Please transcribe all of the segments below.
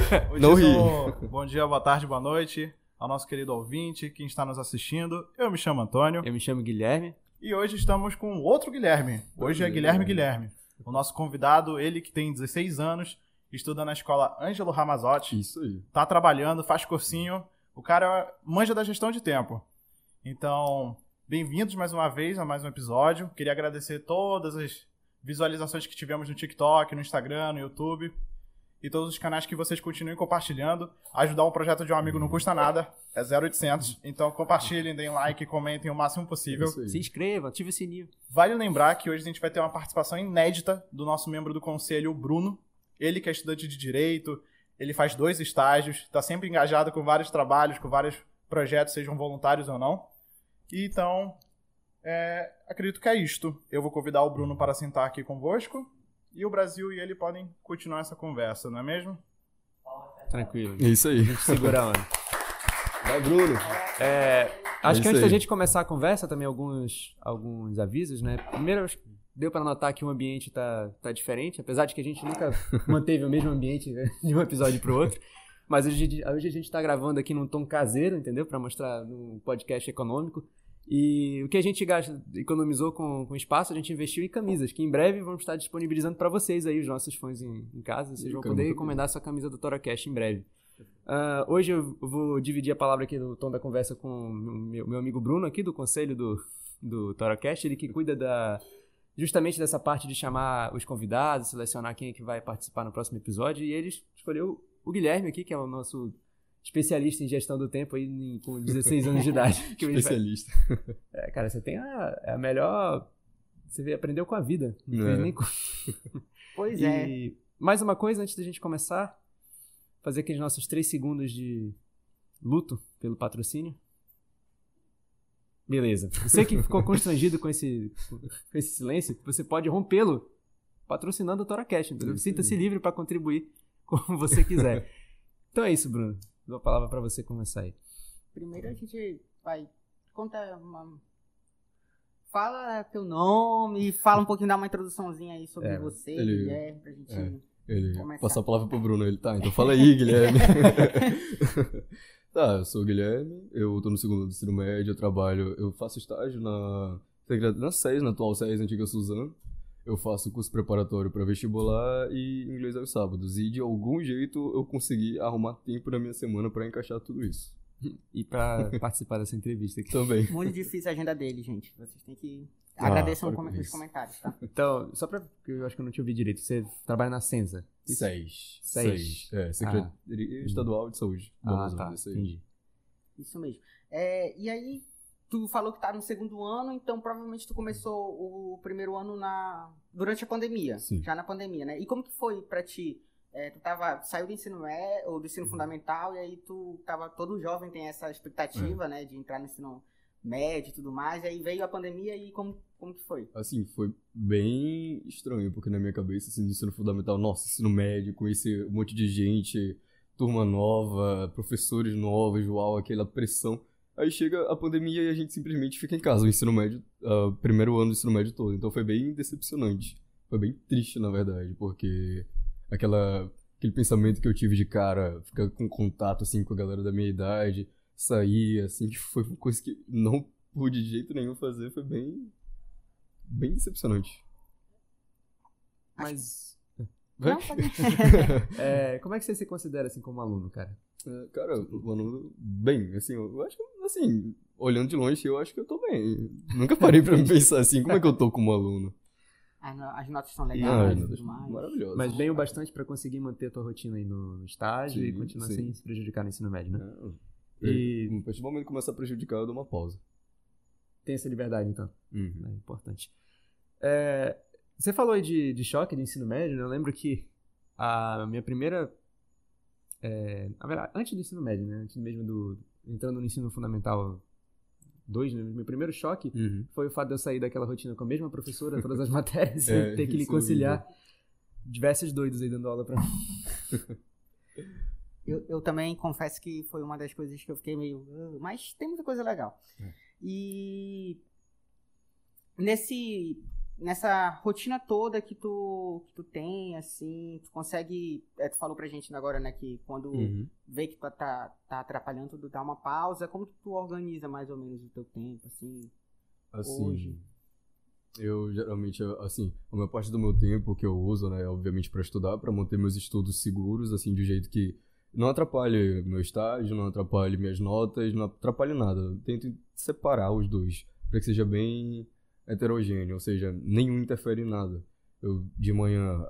Não ri. Bom dia, boa tarde, boa noite ao nosso querido ouvinte, quem está nos assistindo. Eu me chamo Antônio. Eu me chamo Guilherme. E hoje estamos com outro Guilherme. Hoje é Guilherme Guilherme. O nosso convidado, ele que tem 16 anos, estuda na escola Ângelo Ramazotti. Isso aí. Tá trabalhando, faz cursinho. O cara manja da gestão de tempo. Então, bem-vindos mais uma vez a mais um episódio. Queria agradecer todas as visualizações que tivemos no TikTok, no Instagram, no YouTube e todos os canais que vocês continuem compartilhando. Ajudar um projeto de um amigo não custa nada, é 0800. Então compartilhem, deem like, comentem o máximo possível. Se inscreva, ative o sininho. Vale lembrar que hoje a gente vai ter uma participação inédita do nosso membro do conselho, o Bruno. Ele que é estudante de direito, ele faz dois estágios, está sempre engajado com vários trabalhos, com vários projetos, sejam voluntários ou não. E então, é, acredito que é isto. Eu vou convidar o Bruno para sentar aqui convosco e o Brasil e ele podem continuar essa conversa, não é mesmo? Tranquilo. Isso aí. A gente segura a onda. Vai, Bruno. É, acho É que antes da aí. gente começar a conversa, também alguns, alguns avisos, né? Primeiro, acho que deu para notar que o ambiente tá, tá diferente, apesar de que a gente nunca manteve o mesmo ambiente de um episódio pro outro. Mas hoje, hoje a gente tá gravando aqui num tom caseiro, entendeu? Para mostrar num podcast econômico. E o que a gente gasta, economizou com, com espaço, a gente investiu em camisas, que em breve vamos estar disponibilizando para vocês aí, os nossos fãs em, em casa. Vocês vão poder muito encomendar sua camisa do ToraCast em breve. Ah, hoje eu vou dividir a palavra aqui no tom da conversa com o meu, meu amigo Bruno aqui do conselho do, do ToraCast, ele que cuida da justamente dessa parte de chamar os convidados, selecionar quem é que vai participar no próximo episódio, e ele escolheu o Guilherme aqui, que é o nosso especialista em gestão do tempo aí em- com 16 anos de idade. Vai- Especialista. é, cara, você tem a, é a melhor. Você aprendeu com a vida. Não fez É. nem com... Pois é. E mais uma coisa antes da gente começar, fazer aqueles nossos três segundos de luto pelo patrocínio. Beleza. Você que ficou constrangido com esse, com esse silêncio, você pode rompê-lo patrocinando o ToraCast, Sinta-se livre para contribuir como você quiser. então é isso, Bruno. Dou a palavra para você começar aí. Primeiro a gente vai. Conta uma. Fala teu nome, fala um pouquinho, dá uma introduçãozinha aí sobre É, você, ele- Guilherme, pra gente. é. Ele Começar. passou a palavra pro Bruno. Ele, tá, então fala aí, Guilherme. tá, eu sou o Guilherme, eu tô no segundo do ensino médio, eu trabalho, eu faço estágio na, na SES, na atual SES, antiga Suzano. Eu faço curso preparatório para vestibular e inglês aos sábados. E de algum jeito eu consegui arrumar tempo na minha semana para encaixar tudo isso. E para participar dessa entrevista aqui. Também. Muito difícil a agenda dele, gente. Vocês têm que. Ah, Agradeçam para com- isso. comentários, tá? Então, só pra. porque Eu acho que eu não te ouvi direito. Você trabalha na Senza. Isso? SES. SES. É, Secretaria Estadual de Saúde. Ah, tá. Entendi. Isso mesmo. É, e aí, tu falou que tá no segundo ano, então provavelmente tu começou o primeiro ano na durante a pandemia. Sim. Já na pandemia, né? E como que foi pra ti? É, tu tava, saiu do ensino médio, ou do ensino fundamental, e aí tu tava, todo jovem tem essa expectativa, né, de entrar no ensino médio e tudo mais, e aí veio a pandemia e como, como que foi? Assim, foi bem estranho, porque na minha cabeça, assim, no ensino fundamental, nossa, ensino médio, conhecer um monte de gente, turma nova, professores novos, uau, aquela pressão. Aí chega a pandemia e a gente simplesmente fica em casa, o ensino médio, ah, primeiro ano do ensino médio todo. Então foi bem decepcionante. Foi bem triste, na verdade, porque aquela, aquele pensamento que eu tive de cara, ficar com contato, assim, com a galera da minha idade, sair, assim, que foi uma coisa que não pude de jeito nenhum fazer, foi bem bem decepcionante. Mas. Não, é, como é que você se considera assim como aluno, cara? É, Cara, o aluno, bem, assim, eu acho que, assim, olhando de longe, eu acho que eu tô bem. Nunca parei pra me pensar assim, como é que eu tô como aluno? as, no- as notas são Ah, legais e tudo mais. maravilhosas. Mas bem o bastante pra conseguir manter a tua rotina aí no, estágio e Sim, continuar sim. sem se prejudicar no ensino médio, né? Não. E- E... A partir do momento que começar a prejudicar, eu dou uma pausa. Tem essa liberdade, então. Uhum. É importante. É, você falou aí de, de choque de ensino médio, né? Eu lembro que a minha primeira. É, na verdade, antes do ensino médio, né? Antes mesmo do. Entrando no ensino fundamental 2, né? Meu primeiro choque Uhum. foi o fato de eu sair daquela rotina com a mesma professora, todas as matérias, É, e ter que lhe é conciliar diversos doidos aí dando aula pra mim. Eu, eu também confesso que foi uma das coisas que eu fiquei meio. "Ah", Mas tem muita coisa legal. É. E. Nesse. Nessa rotina toda que tu, que tu tem, assim, tu consegue. É, tu falou pra gente agora, né, que quando Uhum. vê que tu tá, tá atrapalhando, tu dá uma pausa. Como que tu organiza mais ou menos o teu tempo, assim? Assim, Hoje. eu geralmente, assim, a maior parte do meu tempo que eu uso, né, é obviamente para estudar, para manter meus estudos seguros, assim, de um jeito que não atrapalhe meu estágio, não atrapalhe minhas notas, não atrapalhe nada. Eu tento separar os dois, para que seja bem heterogêneo, ou seja, nenhum interfere em nada. Eu, de manhã,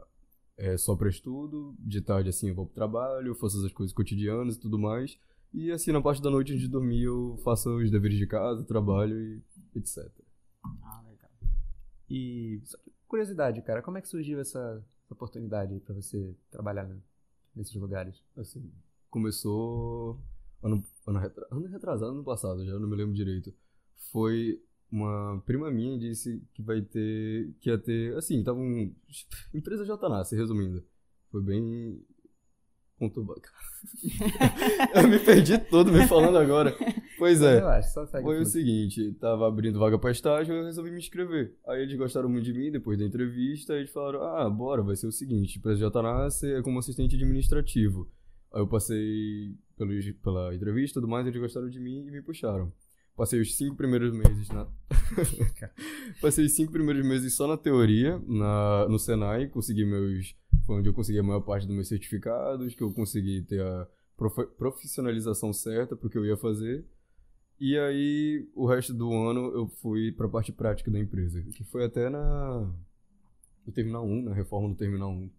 é só para estudo, de tarde, assim, eu vou pro trabalho, faço as coisas cotidianas e tudo mais, e assim, na parte da noite, antes de dormir, eu faço os deveres de casa, trabalho e etc. Ah, legal. E só que, curiosidade, cara, como é que surgiu essa, oportunidade pra você trabalhar nesses lugares? Assim, começou ano, ano, retra- ano retrasado, ano passado, já não me lembro direito. Foi uma prima minha disse que vai ter, que ia ter, assim, tava um, empresa Jatanácia, resumindo. Foi bem conturbado. Eu me perdi todo me falando agora. Pois é. Segue Foi o seguinte, tava abrindo vaga pra estágio, eu resolvi me inscrever. Aí eles gostaram muito de mim, depois da entrevista, eles falaram, ah, bora, vai ser o seguinte, pra JNA você é como assistente administrativo. Aí eu passei pelo, pela entrevista e tudo mais, eles gostaram de mim e me puxaram. Passei os cinco primeiros meses na... Passei os cinco primeiros meses só na teoria, na, no Senai, consegui meus... Foi onde eu consegui a maior parte dos meus certificados, que eu consegui ter a profe- profissionalização certa pro que eu ia fazer. E aí, o resto do ano eu fui pra parte prática da empresa, que foi até na no Terminal 1, na reforma do Terminal 1.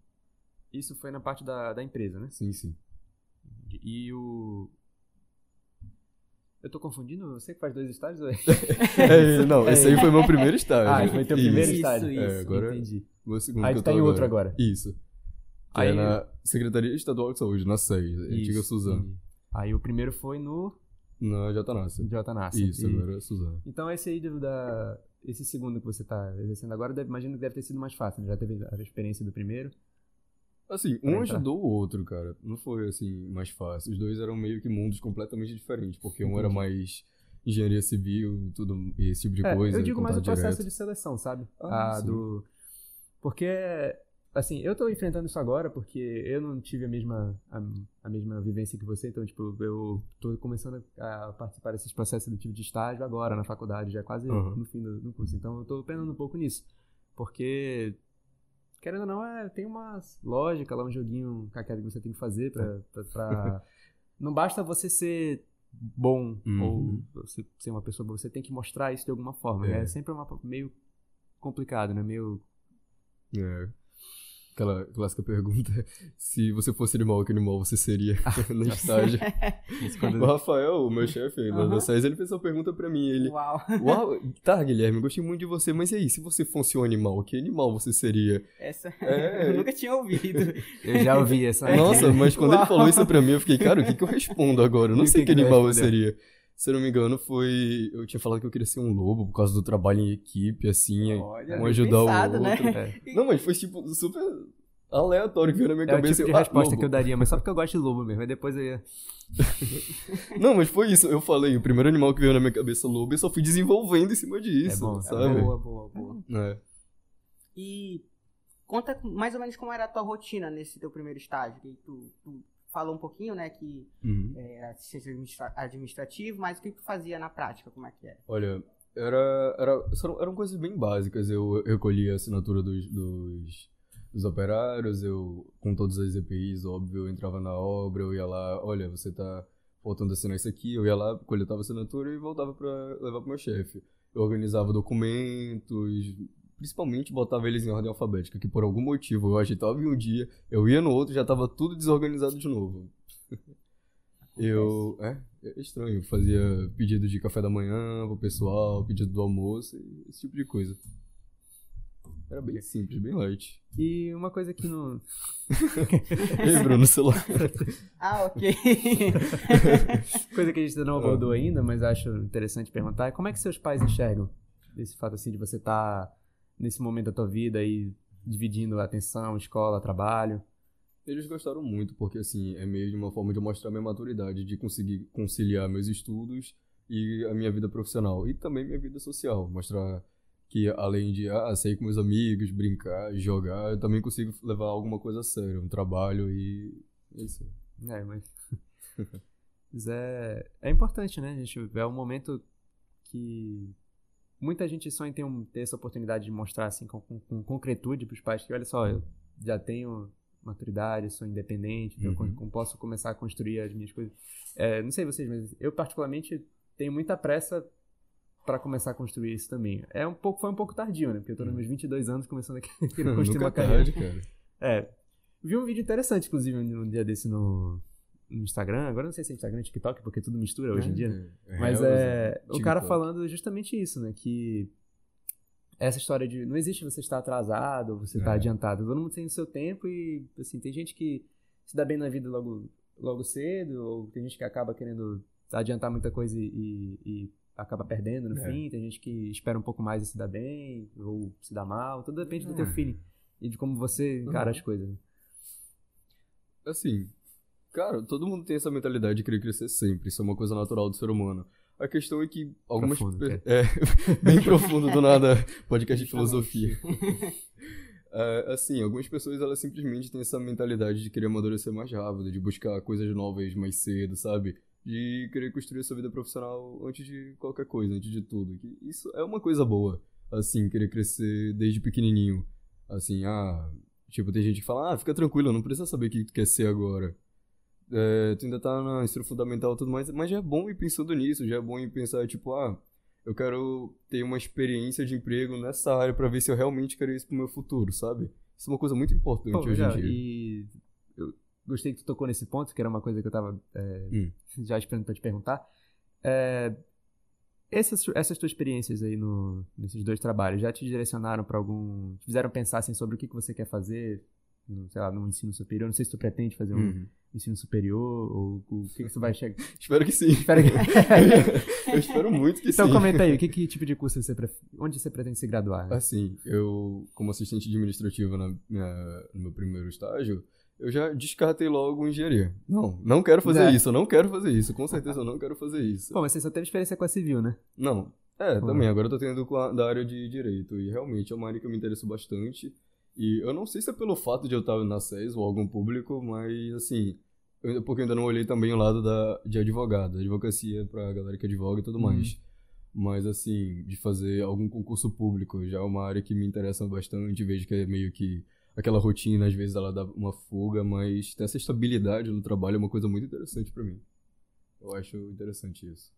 Isso foi na parte da, da empresa, né? Sim, sim. E o. Eu tô confundindo? Você que faz dois estágios? ou é? É, não, esse aí foi meu primeiro estágio. Ah, foi teu Isso. primeiro Isso, estágio. isso. É, agora Entendi. meu segundo Aí que tu eu tá em outro agora. Isso. Que Aí- é na Secretaria Estadual de Saúde, na SEI, antiga Isso, Suzano. Aí o primeiro foi no Na Jatanácia. Jotanassa. Isso, E- agora é Suzano. Então esse aí da. Esse segundo que você tá exercendo agora, deve- imagino que deve ter sido mais fácil, né? Já teve a experiência do primeiro. Assim, um ajudou o outro, cara. Não foi, assim, mais fácil. Os dois eram meio que mundos completamente diferentes, porque um era mais engenharia civil, tudo, esse tipo de É, coisa. eu digo mais o processo direto. de seleção, sabe? Ah, Ah, do... Porque, assim, eu tô enfrentando isso agora porque eu não tive a mesma, a, a mesma vivência que você, então, tipo, eu tô começando a participar desses processos seletivos de estágio agora na faculdade, já quase Uhum. no fim do, do curso. Então, eu tô penando um pouco nisso. Porque, querendo ou não, é, tem uma lógica lá, um joguinho caquete que você tem que fazer pra... pra, pra- não basta você ser bom Uhum. ou você ser uma pessoa boa, você tem que mostrar isso de alguma forma. né? É. É sempre uma, meio complicado, né? Meio. É. Aquela clássica pergunta: se você fosse animal, que animal você seria no estágio? O Rafael, o meu chefe aí SES, ele fez essa pergunta pra mim. Ele, Uau. Uau, tá, Guilherme, gostei muito de você, mas e aí, se você fosse um animal, que animal você seria? Essa É. eu nunca tinha ouvido. Eu já ouvi essa. Nossa, mas quando ele Uau. falou isso pra mim, eu fiquei, cara, o que, que eu respondo agora? Eu não E sei que que, animal eu seria. Se eu não me engano, foi. Eu tinha falado que eu queria ser um lobo por causa do trabalho em equipe, assim, Olha, um ajudar pensado, o né? outro. É, Não, mas foi tipo super aleatório que veio na minha é o cabeça. tipo de eu, ah, resposta lobo. que eu daria, mas só porque eu gosto de lobo mesmo. Aí depois eu ia. Não, mas foi isso. Eu falei, o primeiro animal que veio na minha cabeça, lobo, e só fui desenvolvendo em cima disso, É bom, é sabe? Boa, boa, boa. É. E conta mais ou menos como era a tua rotina nesse teu primeiro estágio. Que tu, tu falou um pouquinho, né, que Uhum. era assistente administra- administrativo, mas o que tu fazia na prática? Como é que era? Olha, era, era, eram, eram coisas bem básicas. Eu recolhia a assinatura dos, dos, dos operários, eu, com todas as EPIs, óbvio, eu entrava na obra, eu ia lá, olha, você tá faltando assinar isso aqui, eu ia lá, coletava a assinatura e voltava para levar pro meu chefe. Eu organizava documentos, principalmente botava eles em ordem alfabética, que por algum motivo eu ajeitava em um dia, eu ia no outro já tava tudo desorganizado de novo. Eu. É, é estranho. Fazia pedido de café da manhã pro pessoal, pedido do almoço, esse tipo de coisa. Era bem simples, bem light. E uma coisa que não. Ei, Bruno, celular. Ah, ok. Coisa que a gente não abordou ainda, mas acho interessante perguntar, como é que seus pais enxergam esse fato assim de você estar nesse momento da tua vida aí dividindo a atenção, escola, trabalho. Eles gostaram muito, porque assim, é meio de uma forma de mostrar minha maturidade, de conseguir conciliar meus estudos e a minha vida profissional. E também minha vida social. Mostrar que além de ah, sair com meus amigos, brincar, jogar, eu também consigo levar alguma coisa a sério, um trabalho e é isso. É, mas. mas é, é importante, né? A gente é um momento que muita gente sonha em ter, um, ter essa oportunidade de mostrar assim com, com, com concretude para os pais que olha só, eu já tenho maturidade, sou independente, então Uhum. eu posso começar a construir as minhas coisas. É, não sei vocês, mas eu particularmente tenho muita pressa para começar a construir isso também. É um pouco, foi um pouco tardio, né? Porque eu tô nos meus 22 anos começando a construir uma carreira. tarde, cara. É. Vi um vídeo interessante, inclusive, um dia desse no, no Instagram. Agora não sei se é Instagram, TikTok, porque tudo mistura hoje em dia. né? É, Mas real, é. O cara falando justamente isso, né? Que essa história de. Não existe você estar atrasado ou você estar É. adiantado. Todo mundo tem o seu tempo e, assim, tem gente que se dá bem na vida logo, logo cedo, ou tem gente que acaba querendo adiantar muita coisa e, e- acaba perdendo no É. fim. Tem gente que espera um pouco mais e se dá bem, ou se dá mal. Tudo depende do É. teu feeling e de como você encara Uhum. as coisas. né? Assim, cara, todo mundo tem essa mentalidade de querer crescer sempre. Isso é uma coisa natural do ser humano. A questão é que algumas. Profundo, pe- é, bem profundo do nada, podcast de filosofia. É, assim, algumas pessoas elas simplesmente têm essa mentalidade de querer amadurecer mais rápido, de buscar coisas novas mais cedo, sabe? De querer construir a sua vida profissional antes de qualquer coisa, antes de tudo. Que Isso é uma coisa boa, assim, querer crescer desde pequenininho. Assim, ah, tipo, tem gente que fala, ah, fica tranquilo, não precisa saber o que tu quer ser agora. É, tu ainda tá no ensino fundamental e tudo mais, mas já é bom ir pensando nisso, já é bom ir pensar, tipo, ah, eu quero ter uma experiência de emprego nessa área pra ver se eu realmente quero isso pro meu futuro, sabe? Isso é uma coisa muito importante Pô, hoje já, em dia. E eu gostei que tu tocou nesse ponto, que era uma coisa que eu tava é, Hum. já esperando pra te perguntar. É, essas, essas tuas experiências aí no, nesses dois trabalhos já te direcionaram pra algum. te fizeram pensar assim, sobre o que, que você quer fazer, sei lá, no ensino superior? Não sei se tu pretende fazer um Uhum. ensino superior ou o que, que tu vai chegar. Espero que sim. Espera que... eu espero muito que então sim. comenta aí, que, que tipo de curso você onde você pretende se graduar? né? Assim, eu, como assistente administrativo na minha- no meu primeiro estágio, eu já descartei logo engenharia. Não, não quero fazer É. isso, eu não quero fazer isso. Com certeza eu não quero fazer isso. Pô, mas você só teve experiência com a civil, né? Não. É, também. Agora eu tô tendo a, da área de direito. E realmente é uma área que eu me interesso bastante. E eu não sei se é pelo fato de eu estar na SES ou algum público, mas assim. eu- porque eu ainda não olhei também o lado da, de advogado, advocacia pra galera que advoga e tudo mais. Mas assim, de fazer algum concurso público já é uma área que me interessa bastante. Vejo que é meio que aquela rotina, às vezes ela dá uma fuga, mas ter essa estabilidade no trabalho é uma coisa muito interessante pra mim. Eu acho interessante isso.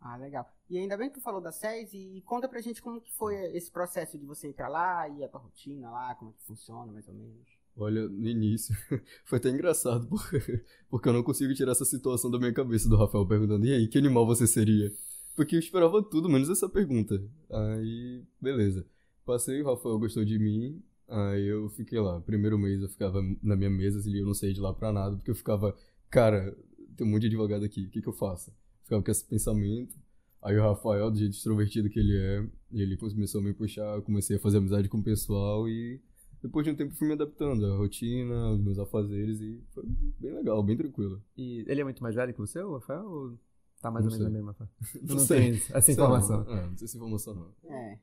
Ah, legal. E ainda bem que tu falou da SES e conta pra gente como que foi esse processo de você entrar lá e a tua rotina lá, como é que funciona mais ou menos. Olha, no início foi até engraçado, porque, porque eu não consigo tirar essa situação da minha cabeça do Rafael perguntando, e aí, que animal você seria? Porque eu esperava tudo, menos essa pergunta. Aí, beleza. Passei, o Rafael gostou de mim, aí eu fiquei lá. Primeiro mês eu ficava na minha mesa, assim, eu não saía de lá pra nada, porque eu ficava, cara, tem um monte de advogado aqui, o que que eu faço? Ficava com esse pensamento. Aí o Rafael, do jeito extrovertido que ele é, ele começou a me puxar, eu comecei a fazer amizade com o pessoal e depois de um tempo fui me adaptando à rotina, aos meus afazeres e foi bem legal, bem tranquilo. E ele é muito mais velho que você, o Rafael? Ou tá mais Não ou menos na mesma faixa? Tu Não não sei. tem essa Sei informação. Não, é, não sei se informação não. É.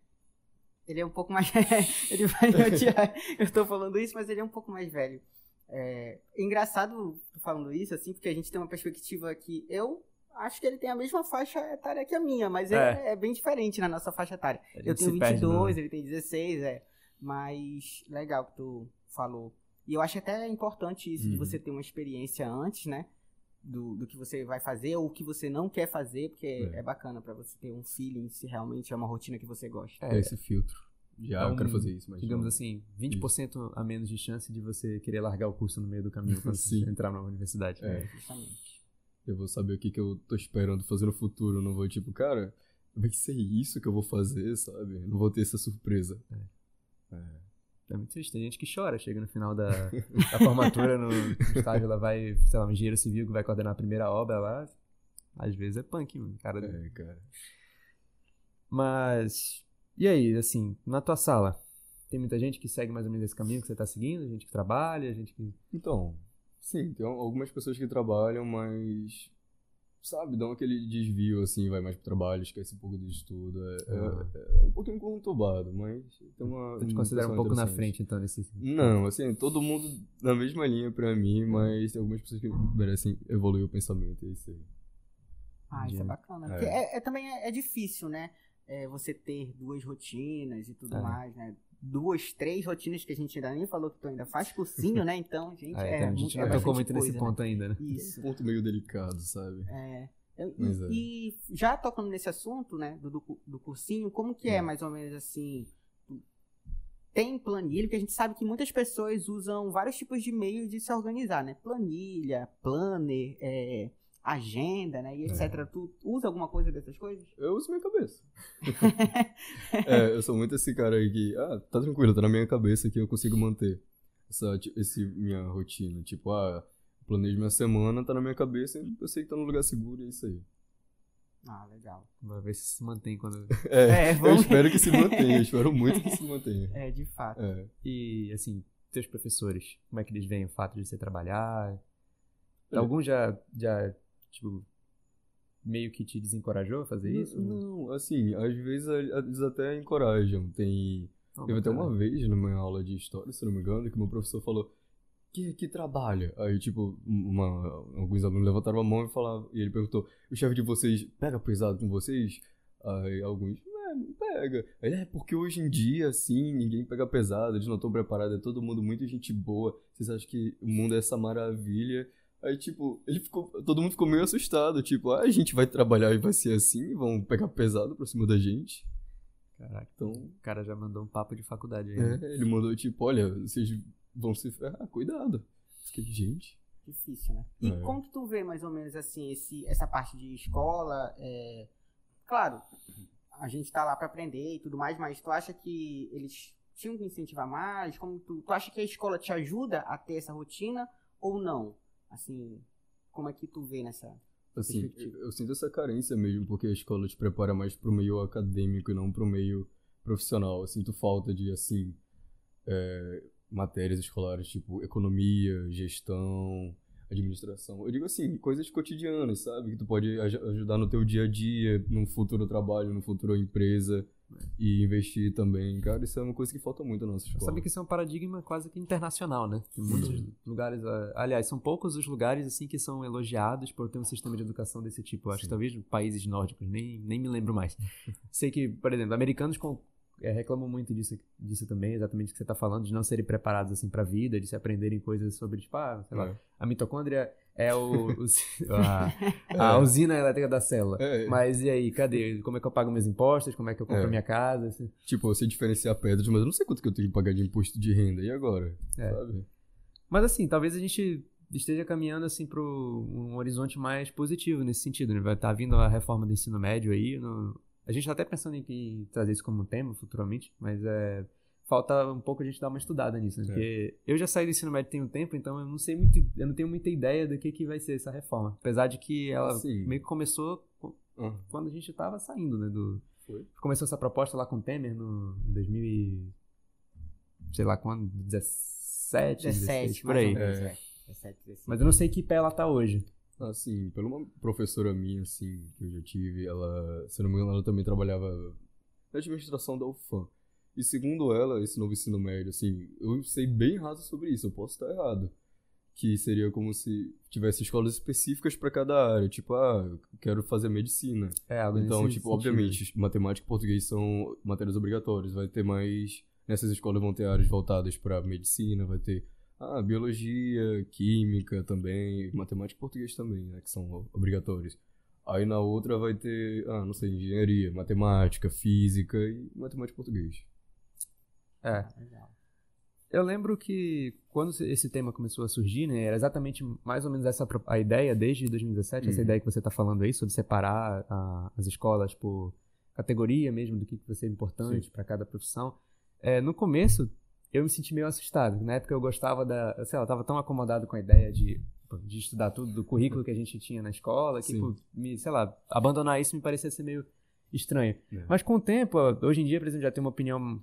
Ele é um pouco mais. ele vai odiar. Eu tô falando isso, mas ele é um pouco mais velho. É engraçado falando isso, assim, porque a gente tem uma perspectiva que eu acho que ele tem a mesma faixa etária que a minha, mas é, é bem diferente na nossa faixa etária. Eu tenho se perde no- 22, ele tem 16, é. Mas legal que tu falou. E eu acho até importante isso, de Uhum. você ter uma experiência antes, né? Do, do que você vai fazer ou o que você não quer fazer, porque é, É. bacana pra você ter um feeling se realmente é uma rotina que você gosta. É, esse filtro. Já, Então, eu quero fazer isso, mas digamos não. assim, 20% a menos de chance de você querer largar o curso no meio do caminho quando você entrar na universidade. É. Justamente. Eu vou saber o que, que eu tô esperando fazer no futuro. Eu não vou, tipo, cara, vai ser isso que eu vou fazer, sabe? Não vou ter essa surpresa. É muito triste. Tem gente que chora, chega no final da, da formatura, no, no estágio, ela vai, sei lá, um engenheiro civil que vai coordenar a primeira obra lá. Às vezes é punk, mano. Cara, É, cara. Mas. E aí, assim, na tua sala? Tem muita gente que segue mais ou menos esse caminho que você tá seguindo? Gente que trabalha, gente que. Então, sim, tem algumas pessoas que trabalham, mas sabe, dão aquele desvio, assim, vai mais pro trabalho, esquece um pouco do estudo. É, é- Ah. é um pouquinho conturbado, mas tem uma. Tu te uma considera um pouco na frente, então, nesse. Não, assim, todo mundo na mesma linha pra mim, mas tem algumas pessoas que merecem evoluir o pensamento, é isso aí. Ah, isso é bacana. É. Porque é, é- também é, é difícil, né? É, você ter duas rotinas e tudo É. mais, né? Duas, três rotinas que a gente ainda nem falou que tu ainda faz cursinho, né? Então, gente, Ah, é, então, a muito- gente é não tocou muito nesse né? ponto ainda, né? Isso. Um ponto meio delicado, sabe? É. Mas é. E já tocando nesse assunto, né, do, do, do cursinho, como que é Hum. mais ou menos assim? Tem planilha, porque a gente sabe que muitas pessoas usam vários tipos de meios de se organizar, né? Planilha, planner, é, agenda, né? E etc. Tu usa alguma coisa dessas coisas? Eu uso minha cabeça. é, eu sou muito esse cara aí que, ah, tá tranquilo, tá na minha cabeça que eu consigo manter essa esse minha rotina. Tipo, ah, planejo minha semana, tá na minha cabeça, eu sei que tá no lugar seguro e é isso aí. Ah, legal. Vamos ver se se mantém quando. É, É, eu vamos- espero que se mantenha, eu espero muito que se mantenha. É, de fato. É. E, assim, teus professores, como é que eles veem o fato de você trabalhar? É. Algum já, já, tipo, meio que te desencorajou a fazer Não- isso? Não, assim, às vezes eles até encorajam. Tem. Não, Teve até uma vez minha aula de história, se não me engano, que meu professor falou que, que trabalha. Aí, tipo, uma, alguns alunos levantaram a mão e falavam, e ele perguntou, o chefe de vocês pega pesado com vocês? Aí alguns, é, não pega. Aí, é, porque hoje em dia, assim, ninguém pega pesado, eles não estão preparados, é todo mundo muito gente boa. Vocês acham que o mundo é essa maravilha? Aí, tipo, ele ficou, todo mundo ficou meio assustado, tipo, ah, a gente vai trabalhar e vai ser assim, vão pegar pesado pra cima da gente. Caraca, Então, o cara já mandou um papo de faculdade aí. né? é, ele mandou tipo, olha, vocês vão se ferrar, cuidado. Fiquei, gente. Difícil, né? E É. como que tu vê mais ou menos assim esse, essa parte de escola? é, Claro, a gente tá lá pra aprender e tudo mais, mas tu acha que eles tinham que incentivar mais? Como tu, tu acha que a escola te ajuda a ter essa rotina ou não? Assim, como é que tu vê nessa? Assim, Perspectiva. eu, eu sinto essa carência mesmo, porque a escola te prepara mais pro meio acadêmico e não pro meio profissional. Eu sinto falta de, assim, é, matérias escolares, tipo economia, gestão, administração. Eu digo assim, coisas cotidianas, sabe? Que tu pode aj- ajudar no teu dia a dia, no futuro trabalho, no futuro empresa. E investir também. Cara, isso é uma coisa que falta muito na nossa escola. Sabe que isso é um paradigma quase que internacional, né? Tem muitos lugares, ah, aliás, são poucos os lugares assim que são elogiados por ter um sistema de educação desse tipo. Acho que Sim. talvez países nórdicos, nem, nem me lembro mais. Sei que, por exemplo, americanos com, eh, reclamam muito disso, disso também, exatamente o que você está falando, de não serem preparados assim para a vida, de se aprenderem coisas sobre, tipo, ah, sei lá, É. a mitocôndria é o, o- a, a usina elétrica da célula. É. Mas e aí, cadê? Como é que eu pago meus impostos? Como é que eu compro É. minha casa? Assim. Tipo, eu sei diferenciar pedras, mas eu não sei quanto que eu tenho que pagar de imposto de renda. E agora? É. Sabe? Mas assim, talvez a gente esteja caminhando assim para um horizonte mais positivo nesse sentido, né? Vai estar vindo a reforma do ensino médio aí. no- A gente está até pensando em que- trazer isso como tema futuramente, mas é falta um pouco a gente dar uma estudada nisso, né? É. Porque eu já saí do ensino médio tem um tempo, então eu não sei muito, eu não tenho muita ideia do que, que vai ser essa reforma. Apesar de que ela Sim. meio que começou Ah, quando a gente estava saindo, né? Do... Foi? Começou essa proposta lá com o Temer no, em 2000 e... sei lá quando, 17, 17, por mais aí. ou menos, É. é. 17, 16. Mas eu não sei que pé ela tá hoje. Assim, pela uma professora minha, assim, que eu já tive, ela, se não me engano, ela também trabalhava na administração da UFAM. E segundo ela, esse novo ensino médio, assim, eu sei bem raso sobre isso, eu posso estar errado. Que seria como se tivesse escolas específicas para cada área. Tipo, ah, eu quero fazer medicina. É, algo Então, tipo, sentido. obviamente, matemática e português são matérias obrigatórias. Vai ter mais. Nessas escolas vão ter áreas voltadas para medicina, vai ter ah, biologia, química também, matemática e português também, né? Que são obrigatórios. Aí na outra vai ter, ah, não sei, engenharia, matemática, física e matemática e português. É. Legal. Eu lembro que quando esse tema começou a surgir, né, era exatamente mais ou menos essa a ideia desde 2017, essa Uhum. ideia que você está falando aí sobre separar a- as escolas por categoria mesmo do que, vai ser importante para cada profissão. É, no começo eu me senti meio assustado. Na época eu gostava da, sei lá, eu tava tão acomodado com a ideia de de estudar tudo do currículo que a gente tinha na escola, que, pô, me, sei lá, abandonar isso me parecia ser meio estranho. É. Mas com o tempo, hoje em dia, por exemplo, já tenho uma opinião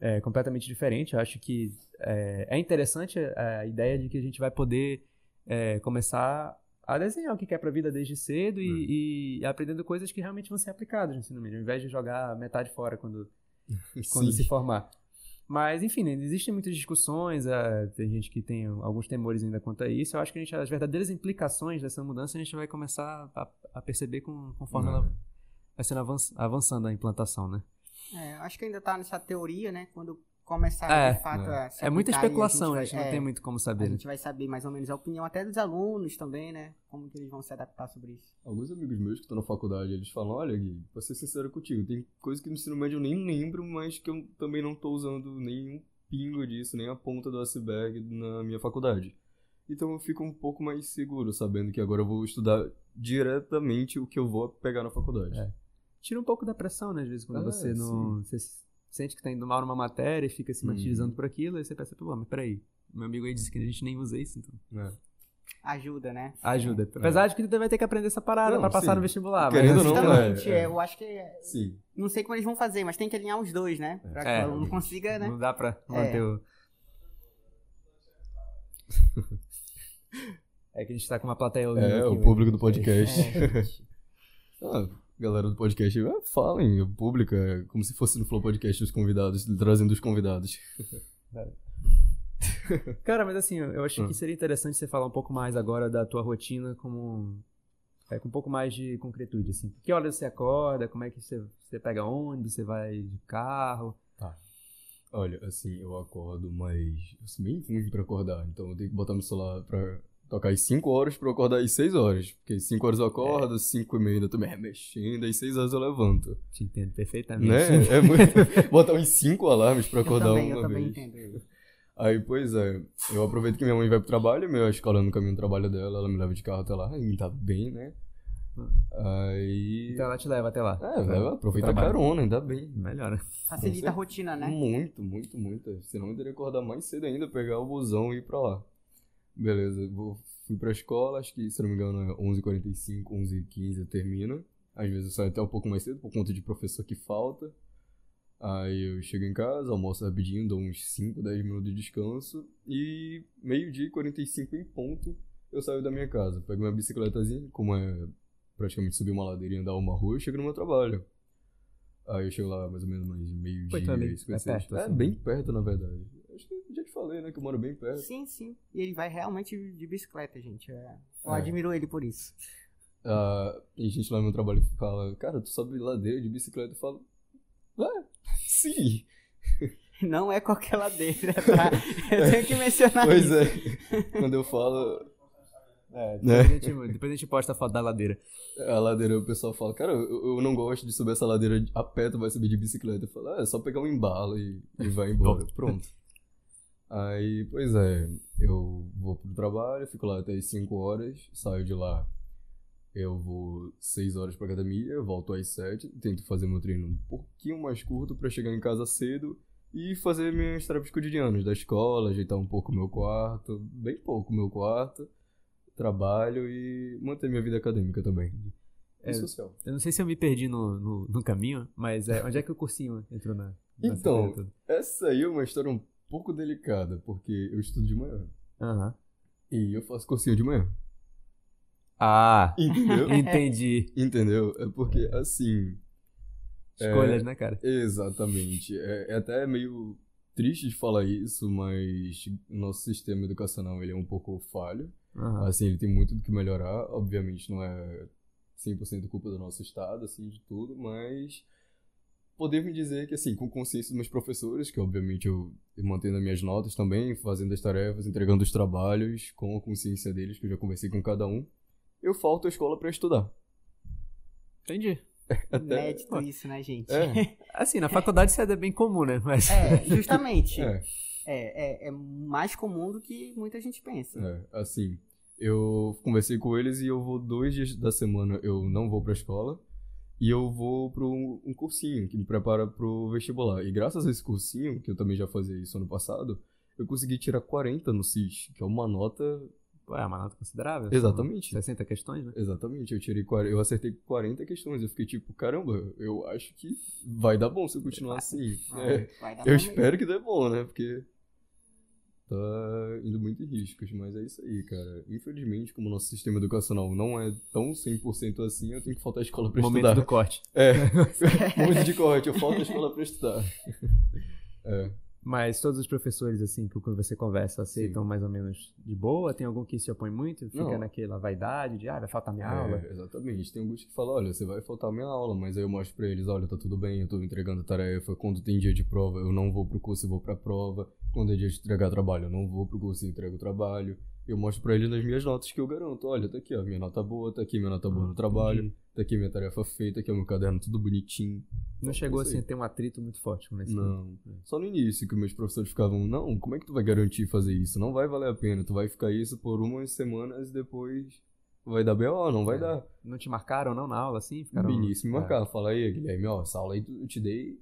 é, completamente diferente. Eu acho que é, é interessante a, a ideia de que a gente vai poder é, começar a desenhar o que quer pra vida desde cedo e, e aprendendo coisas que realmente vão ser aplicadas no ensino médio, ao invés de jogar metade fora quando, quando se formar. Mas, enfim, né, existem muitas discussões, tem gente que tem alguns temores ainda quanto a isso. Eu acho que a gente, as verdadeiras implicações dessa mudança a gente vai começar a, a perceber com, conforme É. ela vai sendo avanç- avançando a implantação, né? É, acho que ainda tá nessa teoria, né? Quando começar É, de fato é. a se É muita especulação, a vai- gente não é, tem muito como A saber. né? gente vai saber mais ou menos a opinião até dos alunos também, né? Como que eles vão se adaptar sobre isso. Alguns amigos meus que estão na faculdade, eles falam, olha, Gui, pra ser sincero contigo, tem coisa que no ensino médio eu nem lembro, mas que eu também não tô usando nenhum pingo disso, nem a ponta do iceberg na minha faculdade. Então eu fico um pouco mais seguro, sabendo que agora eu vou estudar diretamente o que eu vou pegar na faculdade. É. Tira um pouco da pressão, né? Às vezes, quando Ah, você não. Você se- sente que tá indo mal numa matéria e fica se martirizando por aquilo, aí você pensa, pô, mas peraí. Meu amigo aí disse que a gente nem usa isso, então. É. Ajuda, né? Ajuda. Apesar de que tu vai ter que aprender essa parada pra passar sim. no vestibular. Querendo mas, ou não, Justamente, é, é. é, eu acho que. é- Sim. Não sei como eles vão fazer, mas tem que alinhar os dois, né? Pra que É. o aluno consiga, né? Não dá pra É. manter o. É que a gente tá com uma plateia ouvindo É, aqui, o né? público do podcast. É. Ah, galera do podcast, é, falem, o público, é como se fosse no Flow Podcast os convidados, trazendo os convidados. Cara, mas assim, eu achei Hum. que seria interessante você falar um pouco mais agora da tua rotina como. É, com um pouco mais de concretude, assim. Que horas você acorda? Como é que você, você pega ônibus? Você vai de carro? Olha, assim, eu acordo, mas eu sou bem ruim pra acordar, então eu tenho que botar meu celular pra tocar às 5 horas pra eu acordar às 6 horas. Porque às 5 horas eu acordo, às 5 e meia ainda tô me remexendo, às 6 horas eu levanto. Te entendo perfeitamente. Né? É muito... Botar uns 5 alarmes pra Eu acordar também, uma eu também vez. entendo. Aí, pois é, eu aproveito que minha mãe vai pro trabalho, minha escola no caminho do trabalho dela, ela me leva de carro até lá, e tá bem, né? Aí. Então ela te leva até lá. É, vai, aproveita a carona, ainda bem. Melhor. Facilita a rotina, né? Muito, muito, muito. Senão eu teria que acordar mais cedo ainda, pegar o busão e ir pra lá. Beleza, vou, fui pra escola, acho que, se não me engano, é 11h45, 11h15 termina. Às vezes eu saio até um pouco mais cedo, por conta de professor que falta. Aí eu chego em casa, almoço rapidinho, dou uns 5, 10 minutos de descanso. E meio-dia e 45 em ponto, eu saio da minha casa. Pego minha bicicletazinha, como é praticamente subir uma ladeira e andar uma rua, eu chego no meu trabalho. Aí eu chego lá mais ou menos mais meio-dia, é bem- 56. é perto, É, assim. bem perto, na verdade. Acho que já te falei, né, que eu moro bem perto. Sim, sim. E ele vai realmente de bicicleta, gente. É, Eu É. admiro ele por isso. Ah, e gente lá no meu trabalho fala, cara, tu sobe ladeira de bicicleta? Eu falo, ah, sim. Não é qualquer ladeira, tá? Eu tenho que mencionar Pois isso. é. Quando eu falo É, Né? depois, a gente, depois a gente posta a foto da ladeira. a ladeira, o pessoal fala, cara, eu, eu não gosto de subir essa ladeira a pé, tu vai subir de bicicleta. Eu falo, ah, é só pegar um embalo e, e vai embora. Pronto. Aí, pois é, eu vou pro trabalho, fico lá até as 5 horas, saio de lá. Eu vou 6 horas pra academia, volto às 7, tento fazer meu treino um pouquinho mais curto pra chegar em casa cedo e fazer minhas tarefas cotidianas da escola, ajeitar um pouco meu quarto, bem pouco meu quarto, trabalho e manter minha vida acadêmica também. E É, social. Eu não sei se eu me perdi no, no, no caminho, mas é, onde é que o cursinho entrou na. nessa Então, essa aí é uma história um pouco delicada, porque eu estudo de manhã. Aham. E eu faço cursinho de manhã. Ah, Entendeu? entendi. Entendeu? É porque, assim. Escolhas, né, cara? Exatamente. É, é até meio triste de falar isso, mas nosso sistema educacional ele é um pouco falho. Aham. Assim, ele tem muito do que melhorar. Obviamente, não é 100% culpa do nosso estado, assim, de tudo, mas podemos dizer que, assim, com consciência dos meus professores, que obviamente eu mantendo as minhas notas também, fazendo as tarefas, entregando os trabalhos, com a consciência deles, que eu já conversei com cada um, eu falto à escola para estudar. Entendi. Até... Inédito isso, né, gente? É, Assim, na faculdade isso é bem comum, né? Mas. É, justamente. É. é, É, é mais comum do que muita gente pensa. é, assim, eu conversei com eles e eu vou dois dias da semana, eu não vou pra escola, e eu vou para um cursinho que me prepara pro vestibular. E graças a esse cursinho, que eu também já fazia isso ano passado, eu consegui tirar 40 no CIS, que é uma nota. É uma nota considerável. Exatamente. São 60 questões, né? Exatamente, eu tirei 40, eu acertei 40 questões. Eu fiquei tipo, caramba, eu acho que vai dar bom se eu continuar assim. É, Vai dar eu bom espero que dê bom, né? Porque tá indo muito em riscos, mas é isso aí, cara. Infelizmente, como o nosso sistema educacional não é tão 100% assim, eu tenho que faltar a escola pra Momento estudar. do corte. É, momento de corte, eu falto a escola pra estudar. É. Mas todos os professores, assim, quem você conversa, aceitam mais ou menos de boa? Tem algum que se opõe muito? Fica Não. naquela vaidade de, ah, vai faltar minha É, aula? exatamente. Tem alguns que falam, olha, você vai faltar a minha aula, mas aí eu mostro pra eles, olha, tá tudo bem, eu tô entregando tarefa. Quando tem dia de prova, eu não vou pro curso e vou pra prova. Quando é dia de entregar trabalho, eu não vou pro curso e entrego o trabalho. Eu mostro pra eles nas minhas notas que eu garanto. Olha, tá aqui, ó, minha nota boa, tá aqui minha nota boa no trabalho, tá aqui minha tarefa feita, aqui é o meu caderno tudo bonitinho. Não chegou Isso assim a ter um atrito muito forte com esse Não. Só no início que meus professores ficavam, não, como é que tu vai garantir fazer isso? Não vai valer a pena. Tu vai ficar isso por umas semanas e depois vai dar B.O., não vai É. dar. Não te marcaram não na aula, assim? Ficaram... No início me É. marcava, fala aí, Guilherme, ó, essa aula aí eu te dei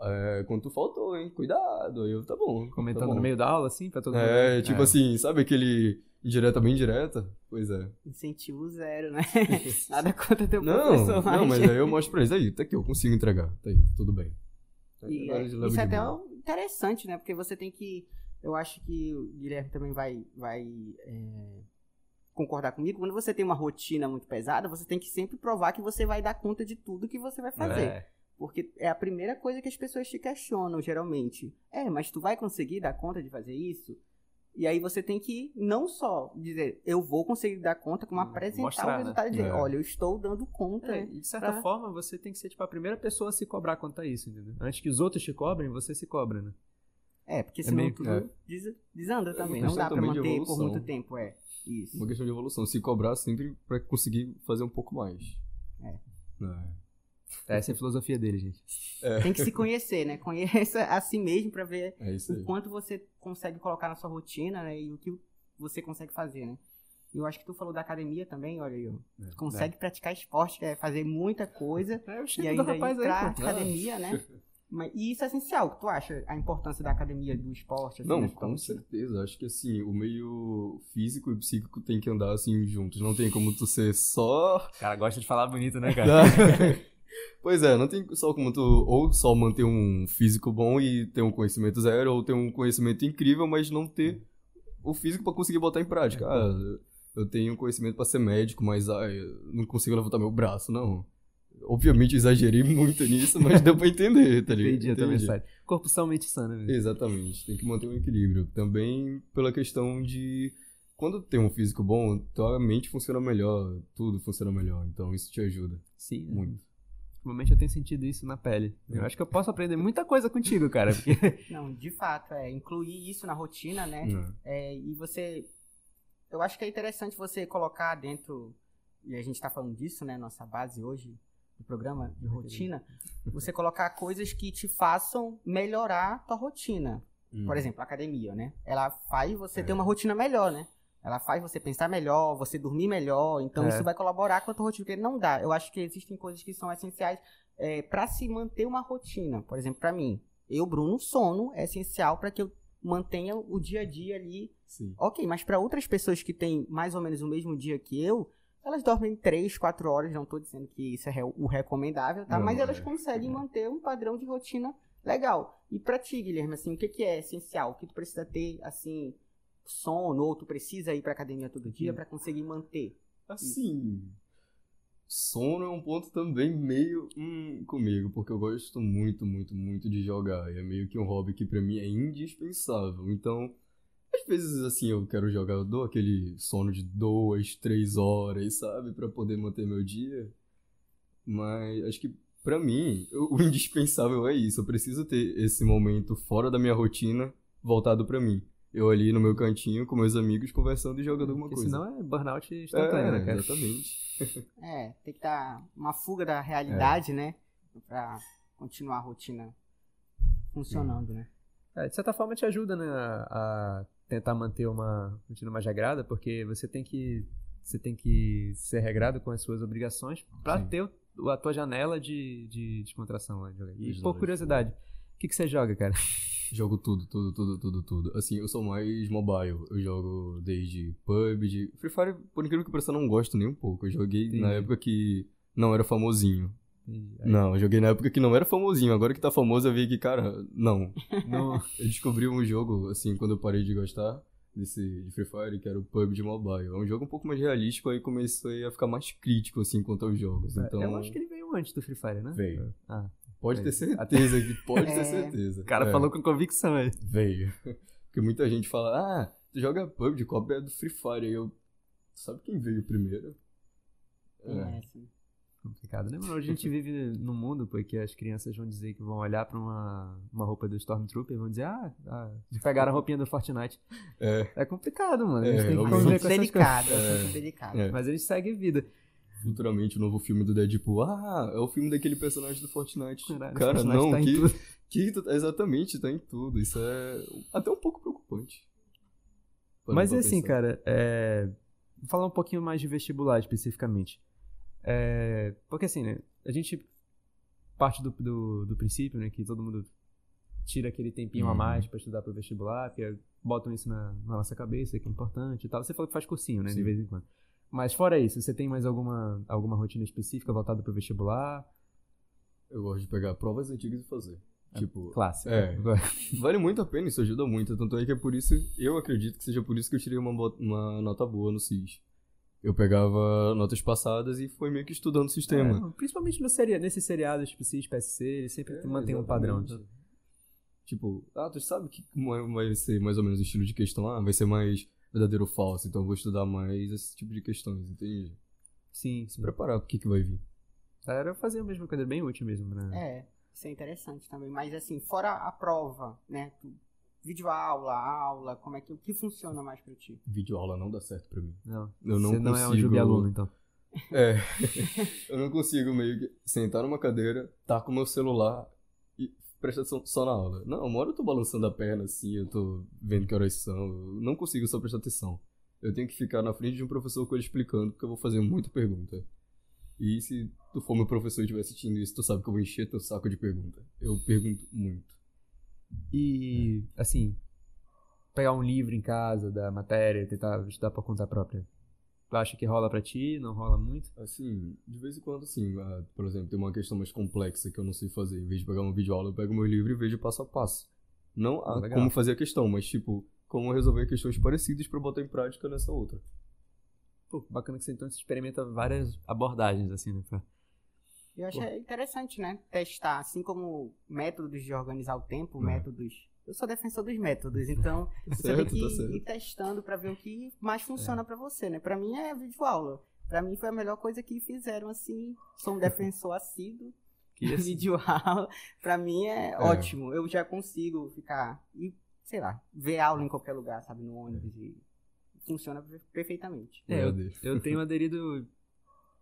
é, quando tu faltou, hein? Cuidado. Aí eu, tá bom. Comentando tá bom. no meio da aula, assim, pra todo mundo. É, ver? tipo assim, sabe aquele indireta bem direta? Pois é. Incentivo zero, né? Nada contra teu Não, professor, não, mas aí eu mostro pra eles, aí, tá aqui, eu consigo entregar. Tá aí, tá tudo bem. E, é, isso é até interessante, né? Porque você tem que. Eu acho que o Guilherme também vai, vai é, concordar comigo. Quando você tem uma rotina muito pesada, você tem que sempre provar que você vai dar conta de tudo que você vai fazer. É. Porque é a primeira coisa que as pessoas te questionam, geralmente. É, mas tu vai conseguir dar conta de fazer isso? E aí você tem que não só dizer, eu vou conseguir dar conta, como Hum, apresentar mostrar, o né? resultado e dizer, É. olha, eu estou dando conta. É, e de certa pra- forma, você tem que ser, tipo, a primeira pessoa a se cobrar quanto a isso, entendeu? Antes que os outros te cobrem, você se cobra, né? É, porque É senão meio- tudo é. des- desanda também. Não dá pra manter por muito tempo, é. Isso. Uma questão de evolução, se cobrar sempre pra conseguir fazer um pouco mais. É. É. Essa é a filosofia dele, gente. Tem que se conhecer, né? Conheça a si mesmo pra ver É aí. o quanto você consegue colocar na sua rotina, né? E o que você consegue fazer, né? E eu acho que tu falou da academia também, olha aí. Tu consegue praticar esporte, é fazer muita coisa É, o e ainda rapaz aí, entrar na academia, né? Mas, e isso é essencial. Tu acha a importância da academia, do esporte? Assim, Não, tua com certeza. Acho que assim, o meio físico e psíquico tem que andar assim juntos. Não tem como tu ser só. O cara gosta de falar bonito, né, cara? Pois é, não tem só como tu ou só manter um físico bom e ter um conhecimento zero, ou ter um conhecimento incrível, mas não ter o físico pra conseguir botar em prática. Ah, eu tenho conhecimento pra ser médico, mas ah, eu não consigo levantar meu braço, não. Obviamente exagerei muito nisso, mas deu pra entender, tá ligado? Entendi a Entendi. mensagem. Corpo são mente sana, né? Exatamente, tem que manter um equilíbrio. Também pela questão de quando tem um físico bom, tua mente funciona melhor, tudo funciona melhor, então isso te ajuda Sim. né? muito. Ultimamente eu tenho sentido isso na pele. Eu É. acho que eu posso aprender muita coisa contigo, cara. Porque... Não, de fato, é incluir isso na rotina, né? Né? É, e você. Eu acho que é interessante você colocar dentro. E a gente tá falando disso, né? Nossa base hoje do programa de rotina. Você colocar coisas que te façam melhorar a tua rotina. Hum. Por exemplo, a academia, né? Ela faz você ter É. uma rotina melhor, né? Ela faz você pensar melhor, você dormir melhor. Então É. isso vai colaborar com a tua rotina. Porque não dá. Eu acho que existem coisas que são essenciais é, para se manter uma rotina. Por exemplo, para mim, eu, Bruno, sono é essencial para que eu mantenha o dia a dia ali Sim. Ok, mas para outras pessoas que têm mais ou menos o mesmo dia que eu, elas dormem 3, 4 horas, não tô dizendo que isso é o recomendável, tá? Não, mas elas é. conseguem manter um padrão de rotina legal. E pra ti, Guilherme, assim, o que, que é essencial? O que tu precisa ter, assim, sono, ou tu precisa ir pra academia todo dia Hum. pra conseguir manter? Assim, sono é um ponto também meio hum, comigo, porque eu gosto muito, muito, muito de jogar. E é meio que um hobby que pra mim é indispensável. Então, às vezes assim eu quero jogar, eu dou aquele sono de duas, três horas, sabe, Pra poder manter meu dia. Mas acho que pra mim o o indispensável é isso. Eu preciso ter esse momento fora da minha rotina voltado pra mim. Eu ali no meu cantinho com meus amigos conversando e jogando alguma Porque coisa. senão é burnout instantâneo, né, É, cara? exatamente. É, tem que dar uma fuga da realidade, É. né? Pra continuar a rotina funcionando, né? É, de certa forma te ajuda, né, a, tentar manter uma rotina mais regrada, porque você tem que você tem que ser regrado com as suas obrigações pra Sim. ter o- a tua janela de, de descontração lá de jogar. E Exato. por curiosidade, o que, que você joga, cara? Jogo tudo, tudo, tudo, tudo, tudo. Assim, eu sou mais mobile. Eu jogo desde PUBG. Free Fire, por incrível que pareça, eu não gosto nem um pouco. Eu joguei Entendi. na época que não era famosinho. Aí, Não, eu joguei na época que não era famosinho. Agora que tá famoso, eu vi que, cara, não. não- Eu descobri um jogo, assim, quando eu parei de gostar. desse, de Free Fire, que era o PUBG Mobile. É um jogo um pouco mais realístico, aí comecei a ficar mais crítico, assim, quanto aos jogos. Então, Eu acho que ele veio antes do Free Fire, né? Veio. Ah, pode ter É. certeza, que pode É. ter certeza. o cara É, falou com convicção, aí. Veio. Porque muita gente fala, ah, tu joga PUBG, cópia é do Free Fire. Aí eu, sabe quem veio primeiro? Tem É. essa. Complicado, né? Mano, a gente vive num mundo porque as crianças vão dizer que vão olhar pra uma, uma roupa do Stormtrooper e vão dizer, ah, ah pegaram a roupinha do Fortnite. É, É complicado, mano. A gente É, tem que conviver com essas delicado, coisas. assunto delicado. é. Mas a gente segue vida. Futuramente o novo filme do Deadpool. Ah, é o filme daquele personagem do Fortnite. Caralho, Cara, não, tá que, que tu- exatamente, tá em tudo. Isso é até um pouco preocupante. Mas pra assim, cara, é... vou falar um pouquinho mais de vestibular especificamente. É... Porque assim, né? A gente parte do, do, do princípio, né? Que todo mundo tira aquele tempinho a Uhum. mais pra estudar pro vestibular, porque botam isso na, na nossa cabeça, que é importante e tal. Você falou que faz cursinho, né? De Sim. vez em quando. Mas fora isso, você tem mais alguma, alguma rotina específica voltada pro vestibular? Eu gosto de pegar provas antigas e fazer. Tipo, Clássico. É. vale muito a pena, isso ajuda muito. Tanto é que é por isso, eu acredito que seja por isso que eu tirei uma, uma nota boa no CIS. Eu pegava notas passadas e foi meio que estudando o sistema. É, principalmente no seria, nesses seriados, tipo CIS, PSC, eles sempre É, mantêm um padrão. Tipo, ah, tu sabe que é- vai ser mais ou menos o estilo de questão? Ah, vai ser mais verdadeiro ou falso, então eu vou estudar mais esse tipo de questões, entende? Sim, Se preparar pro que, que vai vir. Era fazer a mesma coisa, bem útil mesmo, né? É, isso é interessante também. Mas assim, fora a prova, né? Vídeo aula, aula, como é que o que funciona mais pra ti? Vídeo aula não dá certo pra mim. Não, Eu não você não é um consigo- Jubi aluno, então. É. eu não consigo meio que sentar numa cadeira, tá com meu celular prestar atenção só na aula. Não, uma hora eu tô balançando a perna assim, eu tô vendo que horas são. Eu não consigo só prestar atenção. Eu tenho que ficar na frente de um professor com ele explicando, porque eu vou fazer muita pergunta. E se tu for meu professor e estiver assistindo isso, tu sabe que eu vou encher teu saco de pergunta. Eu pergunto muito. E, assim, pegar um livro em casa da matéria, tentar estudar por conta própria. Tu acha que rola pra ti? Não rola muito? Assim, de vez em quando, assim, ah, por exemplo, tem uma questão mais complexa que eu não sei fazer. Em vez de pegar uma videoaula, eu pego meu livro e vejo passo a passo. Não a Legal. como fazer a questão, mas tipo, como resolver questões parecidas pra botar em prática nessa outra. Pô, bacana que você então experimenta várias abordagens, assim, né? pra- Eu acho interessante, né? Testar, assim como métodos de organizar o tempo, É. métodos. Eu sou defensor dos métodos, então você tem certo, que tá certo. ir testando pra ver o que mais funciona pra você, né? Pra mim é videoaula. Pra mim foi a melhor coisa que fizeram assim. Sou um defensor assíduo Que assim, videoaula. Pra mim é, ótimo. Eu já consigo ficar e sei lá, ver aula em qualquer lugar, sabe, no ônibus e funciona per- perfeitamente. É, eu, eu tenho aderido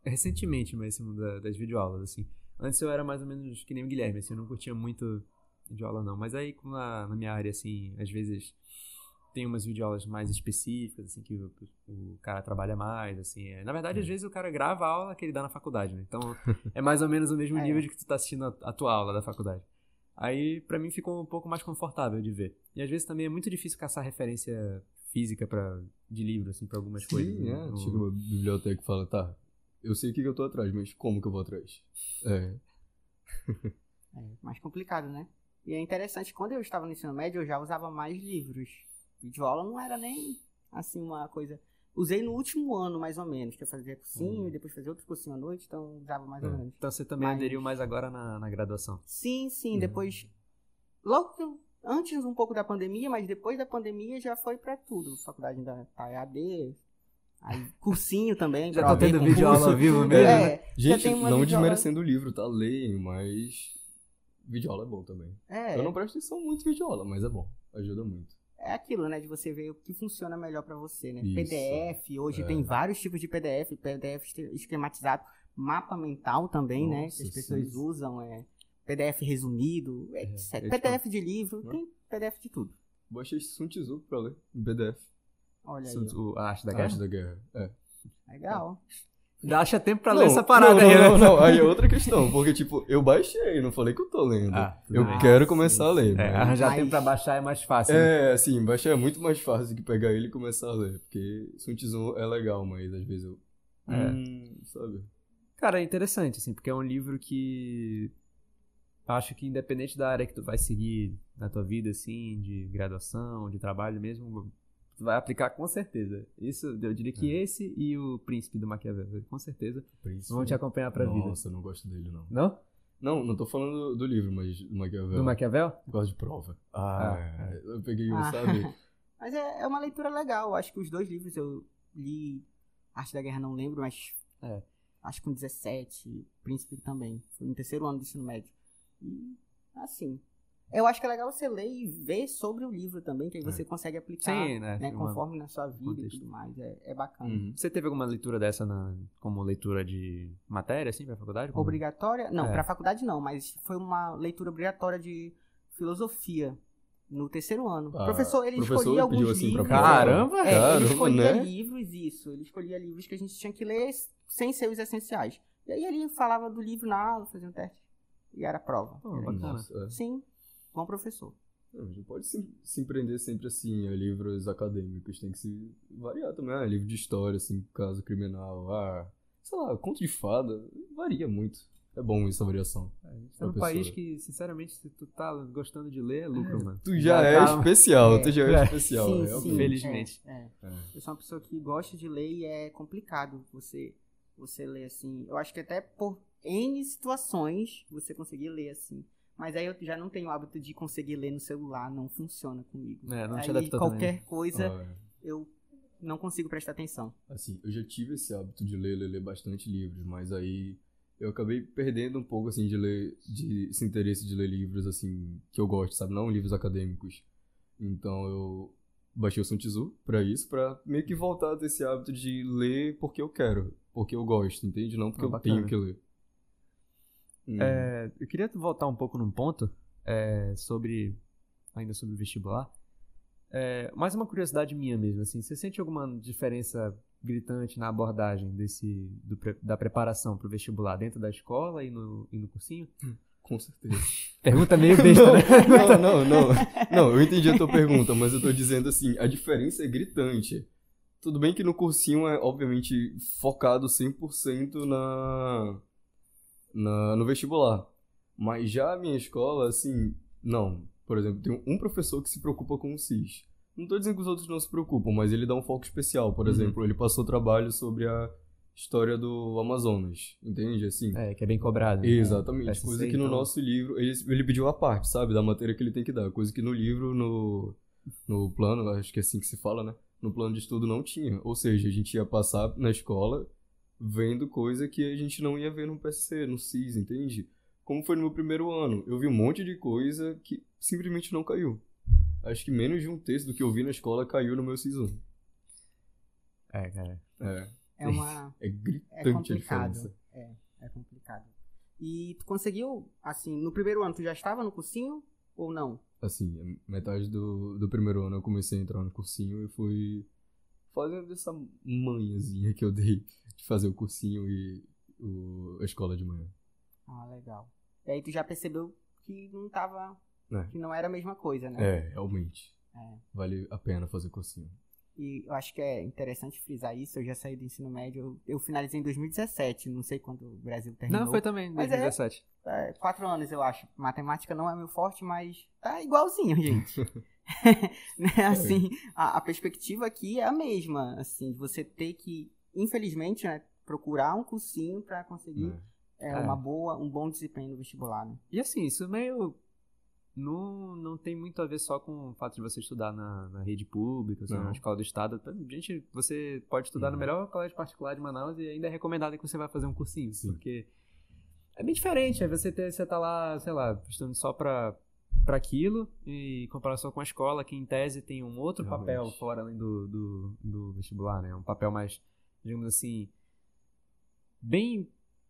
recentemente mais esse mundo da- das videoaulas, assim. Antes eu era mais ou menos que nem o Guilherme, assim, eu não curtia muito videoaula, não. Mas aí, como na, na minha área, assim, às vezes tem umas videoaulas mais específicas, assim, que o, o cara trabalha mais, assim. é. Na verdade, às vezes o cara grava a aula que ele dá na faculdade, né? Então, é mais ou menos o mesmo É. nível de que tu tá assistindo a, a tua aula da faculdade. Aí, pra mim, ficou um pouco mais confortável de ver. E às vezes também é muito difícil caçar referência física pra, de livro, assim, pra algumas coisas. Sim, né? é. No- Chega uma biblioteca e fala, tá, eu sei o que, que eu tô atrás, mas como que eu vou atrás? É. É mais complicado, né? E é interessante, quando eu estava no ensino médio, eu já usava mais livros. Videoaula não era nem, assim, uma coisa... Usei no último ano, mais ou menos, que eu fazia cursinho Uhum. e depois fazia outro cursinho à noite, então usava mais ou É. menos. Então você também Mas- aderiu mais agora na, na graduação. Sim, sim, Uhum. depois... Logo que eu- antes um pouco da pandemia, mas depois da pandemia já foi pra tudo. Faculdade ainda tá EAD, aí cursinho também. Já tá tendo videoaula ao vivo mesmo? É, Gente, não videoaula- desmerecendo o livro, tá? Leem, mas videoaula é bom também. É, Eu não presto atenção muito em videoaula, mas é bom. Ajuda muito. é aquilo, né? De você ver o que funciona melhor pra você, né? Isso. PDF, hoje É. tem vários tipos de PDF, PDF esquematizado, mapa mental também, né? Nossa, Que as pessoas sim. usam, é PDF resumido, É, etc. é PDF de livro, Hum. tem PDF de tudo. Baixei Sun Tzu pra ler, em PDF. Olha aí, Sun ó. Tzu, a arte da A guerra. Arte da Guerra. É. legal. Dá acha tempo pra Não, ler essa parada não, aí, não, né? não, não, aí é outra questão, porque tipo, eu baixei, não falei que eu tô lendo. Ah, eu bem. quero começar a ler. É, mas- arranjar Mas- tempo pra baixar é mais fácil. né? É, assim, baixar é muito mais fácil do que pegar ele e começar a ler. Porque Sun Tzu é legal, mas às vezes eu. É. Hum, sabe? Cara, é interessante, assim, porque é um livro que acho que independente da área que tu vai seguir na tua vida, assim, de graduação, de trabalho mesmo, vai aplicar com certeza. Isso, eu diria que É. esse e o Príncipe do Maquiavel, com certeza, Príncipe. vão te acompanhar pra vida. Nossa, eu não gosto dele, não. Não? Não, não tô falando do livro, mas do Maquiavel. Do Maquiavel? Gosto de prova. Ah, Ah, eu peguei um, Ah. sabe? Mas é, é uma leitura legal. Acho que os dois livros eu li. Arte da Guerra não lembro, mas. É. Acho que com 17. Príncipe também. Foi no terceiro ano do ensino médio. E. Assim. Eu acho que é legal você ler e ver sobre o livro também, que aí você consegue aplicar. Sim, né? né, Uma- conforme na sua vida contexto. e tudo mais. É, é bacana. Uhum. Você teve alguma leitura dessa na, como leitura de matéria, assim, pra faculdade? Como- Obrigatória? Não, É. pra faculdade não, mas foi uma leitura obrigatória de filosofia no terceiro ano. o Ah, professor, ele professor escolhia alguns assim livros. Caramba! É, ele Caramba, escolhia né? livros, isso. Ele escolhia livros que a gente tinha que ler sem ser os essenciais. E aí ele falava do livro na aula, fazia um teste. E era a prova. Pô, Era bacana. Nossa, é. isso. Sim, bom professor. Não, a gente pode se, se empreender sempre assim, a livros acadêmicos, tem que se variar também, ah, livro de história, assim, caso criminal, ah, sei lá, conto de fada, varia muito. É bom essa variação. A gente tá num país que, sinceramente, se tu tá gostando de ler, é lucro, mano. Tu já, é tá- especial, É, tu já é, é. especial, sim, sim. Felizmente. É, é. É. Eu sou uma pessoa que gosta de ler e é complicado você, você ler assim. Eu acho que até por N situações você conseguir ler assim. Mas aí eu já não tenho o hábito de conseguir ler no celular, não funciona comigo. É, não te aí qualquer também. coisa Ah, é. eu não consigo prestar atenção. Assim, eu já tive esse hábito de ler, ler, ler bastante livros, mas aí eu acabei perdendo um pouco, assim, de ler, de, esse interesse de ler livros, assim, que eu gosto, sabe? Não livros acadêmicos. Então eu baixei o Sun Tzu pra isso, pra meio que voltar a ter esse hábito de ler porque eu quero, porque eu gosto, entende? Não porque Ah, eu tenho que ler. Hum. É, eu queria voltar um pouco num ponto é, sobre ainda sobre o vestibular. É, mais uma curiosidade minha mesmo, assim, você sente alguma diferença gritante na abordagem desse do da preparação para o vestibular dentro da escola e no, e no cursinho? Com certeza. Pergunta meio besta, né? não, não, não. Não, eu entendi a tua pergunta, mas eu tô dizendo assim, a diferença é gritante. Tudo bem que no cursinho é, obviamente, focado 100% na, na, no vestibular. Mas já a minha escola, assim, não. Por exemplo, tem um professor que se preocupa com o CIS. Não tô dizendo que os outros não se preocupam, mas ele dá um foco especial. Por Uhum. exemplo, ele passou trabalho sobre a história do Amazonas, entende? Assim, É, que é bem cobrado. né? Exatamente, coisa que no então. nosso livro, ele, ele pediu a parte, sabe, da matéria que ele tem que dar, coisa que no livro, no, no plano, acho que é assim que se fala, né, no plano de estudo não tinha, ou seja, a gente ia passar na escola vendo coisa que a gente não ia ver no PSC, no CIS, entende? Como foi no meu primeiro ano, eu vi um monte de coisa que simplesmente não caiu. Acho que menos de um terço do que eu vi na escola caiu no meu CIS 1. É, cara. É, É uma é é gritante a complicado. diferença. É, é complicado. E tu conseguiu, assim, no primeiro ano tu já estava no cursinho ou não? assim, metade do, do primeiro ano eu comecei a entrar no cursinho e fui fazendo essa manhãzinha que eu dei de fazer o cursinho e o, a escola de manhã. Ah, legal. E aí tu já percebeu que não tava. É. Que não era a mesma coisa, né? É, realmente. É. Vale a pena fazer cursinho. E eu acho que é interessante frisar isso. Eu já saí do ensino médio. Eu, eu finalizei em 2017. Não sei quando o Brasil terminou. Não, foi também, Mas é- 2017. É, quatro anos, eu acho. Matemática não é meu forte, mas tá igualzinho, gente. Né, assim, a, a perspectiva aqui é a mesma. Assim, de você ter que, infelizmente, né, procurar um cursinho pra conseguir é, É. uma boa, um bom desempenho no vestibular. Né? E assim, isso meio. Não, não tem muito a ver só com o fato de você estudar na, na rede pública, assim, na escola do estado. Gente, você pode estudar no Uhum. melhor colégio particular de Manaus e ainda é recomendado que você vá fazer um cursinho. Sim. Porque é bem diferente. Aí você, ter, você tá lá, sei lá, estudando só pra, pra aquilo e em comparação com a escola, que em tese tem um outro Realmente. papel fora além do, do, do vestibular, né? Um papel mais, digamos assim, bem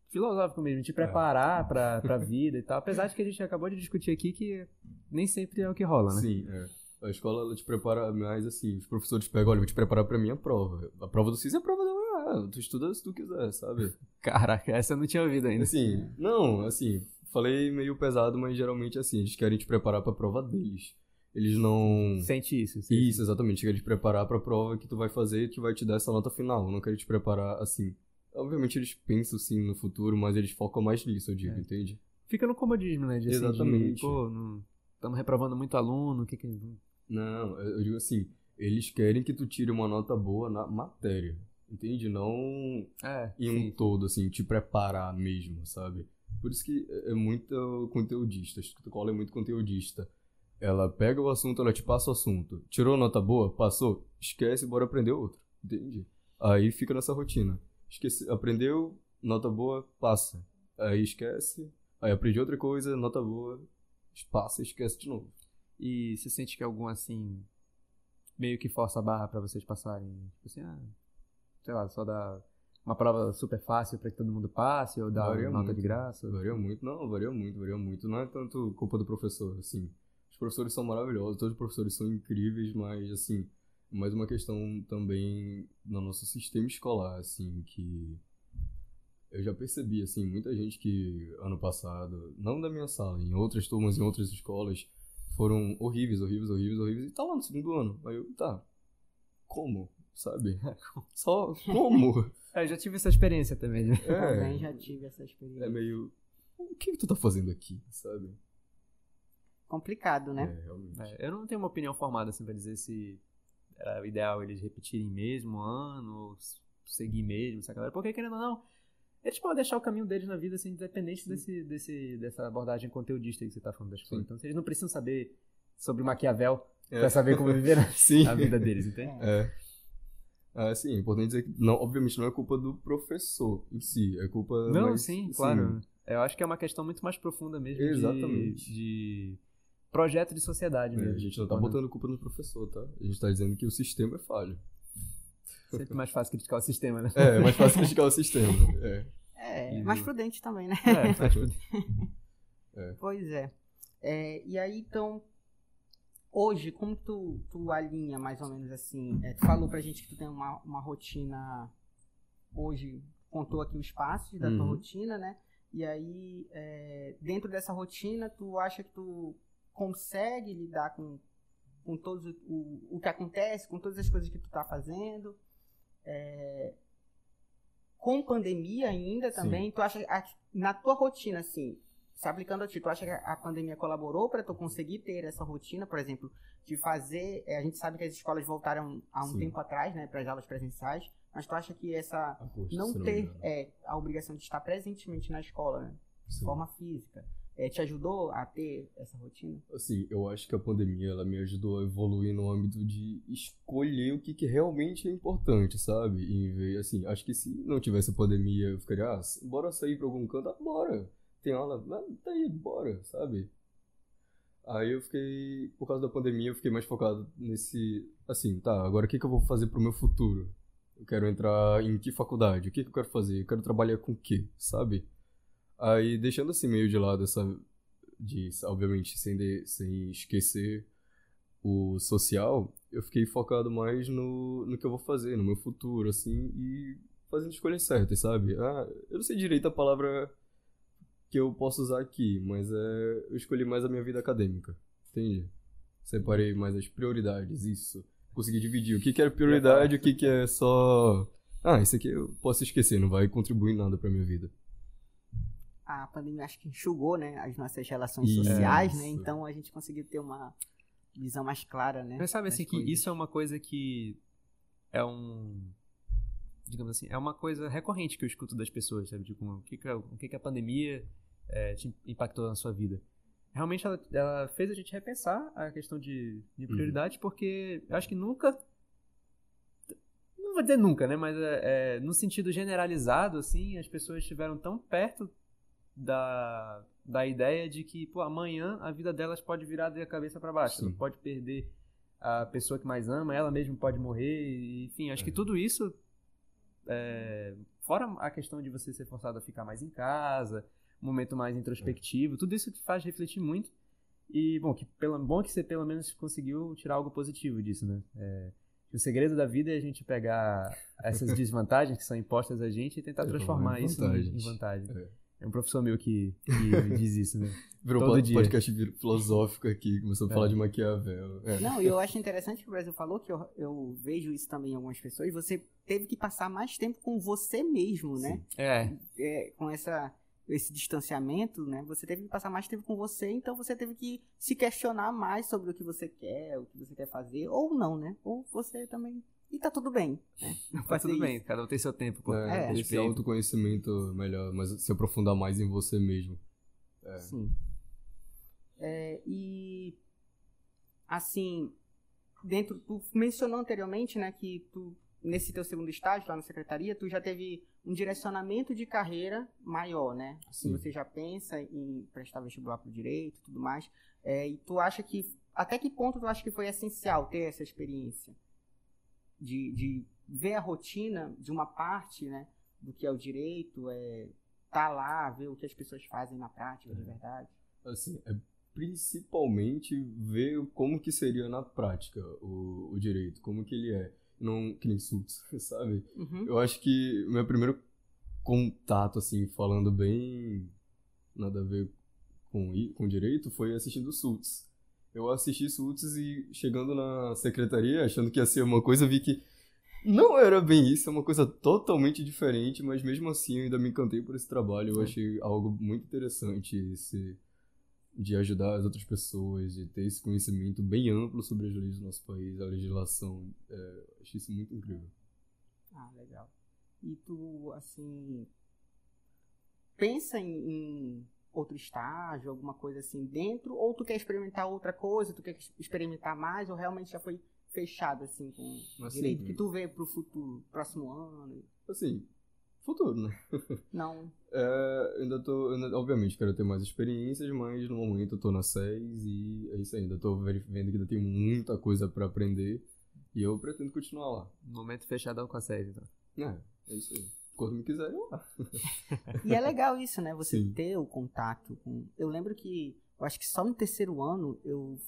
filosófico mesmo, te preparar pra, pra vida e tal. Apesar de que a gente acabou de discutir aqui que nem sempre é o que rola, né? Sim, é. A escola ela te prepara mais assim, os professores pegam, olha, vou te preparar pra minha prova. A prova do CIS é a prova da manhã, tu estuda se tu quiser, sabe? Caraca, essa eu não tinha ouvido ainda. Assim, não, assim, falei meio pesado, mas geralmente assim, eles querem te preparar pra prova deles. Eles não. Sente isso. sente Isso, exatamente. Querem te preparar pra prova que tu vai fazer que vai te dar essa nota final. Não querem te preparar assim. Obviamente eles pensam sim no futuro, mas eles focam mais nisso, eu digo, É. entende? Fica no comodismo, né? De, assim, de, Exatamente. pô, estamos reprovando muito aluno, o que que... Não, eu digo assim, eles querem que tu tire uma nota boa na matéria. Entende? Não É, em um todo, assim, te preparar mesmo, sabe? Por isso que é muito conteudista, a escola é muito conteudista. Ela pega o assunto, ela te passa o assunto. Tirou nota boa? Passou? Esquece, bora aprender outro. Entende? Aí fica nessa rotina. Esquece, aprendeu, nota boa, passa. Aí esquece, aí aprende outra coisa, nota boa, passa esquece de novo. E você sente que algum, assim, meio que força a barra pra vocês passarem? Tipo assim, ah, sei lá, só dá uma prova super fácil pra que todo mundo passe, ou dá Varia nota muito. de graça? Varia muito, não, varia muito, varia muito. Não é tanto culpa do professor, assim. Professores são maravilhosos, todos os professores são incríveis, mas, assim, mais uma questão também no nosso sistema escolar, assim, que eu já percebi, assim, muita gente que ano passado, não da minha sala, em outras turmas, em outras escolas, foram horríveis, horríveis, horríveis, horríveis, e tá lá no segundo ano. Aí eu, tá, como, sabe? Só como? É, eu já tive essa experiência também. né? Também É, já tive essa experiência. é meio, o que, que tu tá fazendo aqui, sabe? Complicado, né? É, realmente. É, eu não tenho uma opinião formada, assim, pra dizer se era ideal eles repetirem mesmo o ano, ou seguir mesmo essa galera. Porque, querendo ou não, eles podem deixar o caminho deles na vida, assim, independente desse, desse, dessa abordagem conteudista que você tá falando da escola. Sim. Então, eles não precisam saber sobre Maquiavel É. pra saber como viver a- Sim. a vida deles, entende? É. Ah, sim, é importante dizer que, não, obviamente, não é culpa do professor em si, é culpa Não, mais- sim, claro. Eu acho que é uma questão muito mais profunda mesmo de- Exatamente. De, projeto de sociedade É, mesmo. a gente não tá Quando- botando culpa no professor, tá? A gente tá dizendo que o sistema é falho. Sempre mais fácil criticar o sistema, né? É, é mais fácil criticar o sistema. É. É, E- mais prudente também, né? É, faz tudo. Pois é. É, E aí, então, hoje, como tu, tu alinha mais ou menos assim? É, tu falou pra gente que tu tem uma, uma rotina hoje, contou aqui os passos da tua Uhum. rotina, né? E aí, é, dentro dessa rotina, tu acha que tu consegue lidar com, com todos o, o, que acontece, com todas as coisas que tu tá fazendo? É, com pandemia ainda Sim. também, tu acha, a- na tua rotina, assim, se aplicando a ti, tu acha que a pandemia colaborou para tu conseguir ter essa rotina, por exemplo, de fazer, é, a gente sabe que as escolas voltaram há um Sim. tempo atrás, né, para as aulas presenciais, mas tu acha que essa não ter engano. é, a obrigação de estar presentemente na escola, né, de Sim. forma física, é, te ajudou a ter essa rotina? Assim, eu acho que a pandemia ela me ajudou a evoluir no âmbito de escolher o que, que realmente é importante, sabe? Em vez, assim, acho que se não tivesse a pandemia, eu ficaria, ah, bora sair pra algum canto, ah, bora. Tem aula, ah, tá aí, bora, sabe? Aí eu fiquei, por causa da pandemia, eu fiquei mais focado nesse, assim, tá, agora o que, que eu vou fazer pro meu futuro? Eu quero entrar em que faculdade? O que, que eu quero fazer? Eu quero trabalhar com o quê, sabe? Aí, deixando assim meio de lado essa de, obviamente, sem, de- sem esquecer o social, eu fiquei focado mais no, no que eu vou fazer, no meu futuro, assim, e fazendo escolhas certas, sabe? Ah, eu não sei direito a palavra que eu posso usar aqui, mas é, eu escolhi mais a minha vida acadêmica, entende? Separei mais as prioridades, isso. Consegui dividir o que, que era prioridade e o que, que é só. Ah, isso aqui eu posso esquecer, não vai contribuir nada pra minha vida. A pandemia acho que enxugou, né, as nossas relações Isso. sociais, né, então a gente conseguiu ter uma visão mais clara, né. Mas sabe assim que isso é uma coisa que é um digamos assim, é uma coisa recorrente que eu escuto das pessoas, sabe? Tipo, o que que a, o que que a pandemia é, te impactou na sua vida? Realmente ela, ela fez a gente repensar a questão de, de prioridade, porque eu acho que nunca não vou dizer nunca, né? Mas é, é, no sentido generalizado, assim, as pessoas estiveram tão perto da, da ideia de que, pô, amanhã a vida delas pode virar de cabeça para baixo. Sim. Ela pode perder a pessoa que mais ama, ela mesma pode morrer, enfim, acho É. que tudo isso, é, fora a questão de você ser forçado a ficar mais em casa, um momento mais introspectivo, tudo isso te faz refletir muito. E, bom, que pelo, bom que você pelo menos conseguiu tirar algo positivo disso, né? É, o segredo da vida é a gente pegar essas desvantagens que são impostas a gente e tentar É, transformar isso em- vantagem. É. Um professor meu que, que diz isso, né? Virou Todo um dia. podcast filosófico aqui, começou a É. falar de Maquiavel. É. Não, e eu acho interessante que o Brasil falou, que eu, eu vejo isso também em algumas pessoas, você teve que passar mais tempo com você mesmo, né? É, É, com essa esse distanciamento, né? Você teve que passar mais tempo com você, então você teve que se questionar mais sobre o que você quer, o que você quer fazer, ou não, né? Ou você também. E tá tudo bem. Né? Tá tudo isso. bem, cada um tem seu tempo, pô. É, É. esse Respeito. autoconhecimento melhor, mas se aprofundar mais em você mesmo. É. Sim. É, e assim, dentro, tu mencionou anteriormente, né, que tu nesse teu segundo estágio lá na secretaria, tu já teve um direcionamento de carreira maior, né? Assim, Sim. você já pensa em prestar vestibular pro direito, e tudo mais. É, e tu acha que até que ponto tu acha que foi essencial ter essa experiência de, de ver a rotina de uma parte, né, do que é o direito, é tá lá, ver o que as pessoas fazem na prática de verdade. Assim, é principalmente ver como que seria na prática o, o direito, como que ele é. Não que nem suits, sabe? Uhum. Eu acho que meu primeiro contato, assim, falando bem nada a ver com, com direito, foi assistindo Suits. Eu assisti Suits e chegando na secretaria, achando que ia ser uma coisa, vi que não era bem isso, é uma coisa totalmente diferente, mas mesmo assim eu ainda me encantei por esse trabalho. Eu achei algo muito interessante esse de ajudar as outras pessoas, de ter esse conhecimento bem amplo sobre as leis do nosso país, a legislação. É, achei isso muito incrível. Ah, legal. E tu, assim, pensa em, em outro estágio, alguma coisa assim dentro, ou tu quer experimentar outra coisa, tu quer experimentar mais, ou realmente já foi fechado, assim, com Assim, direito? que tu vê pro futuro, próximo ano? Assim, futuro, né? Não. É, ainda tô, ainda- obviamente, quero ter mais experiências, mas no momento eu tô na SES e é isso aí. Ainda tô vendo que ainda tem muita coisa pra aprender e eu pretendo continuar lá. Momento fechadão com a série, então. É, é isso aí. Quando me quiserem, eu lá. E é legal isso, né? Você Sim. ter o contato com. Eu lembro que. Eu acho que só no terceiro ano eu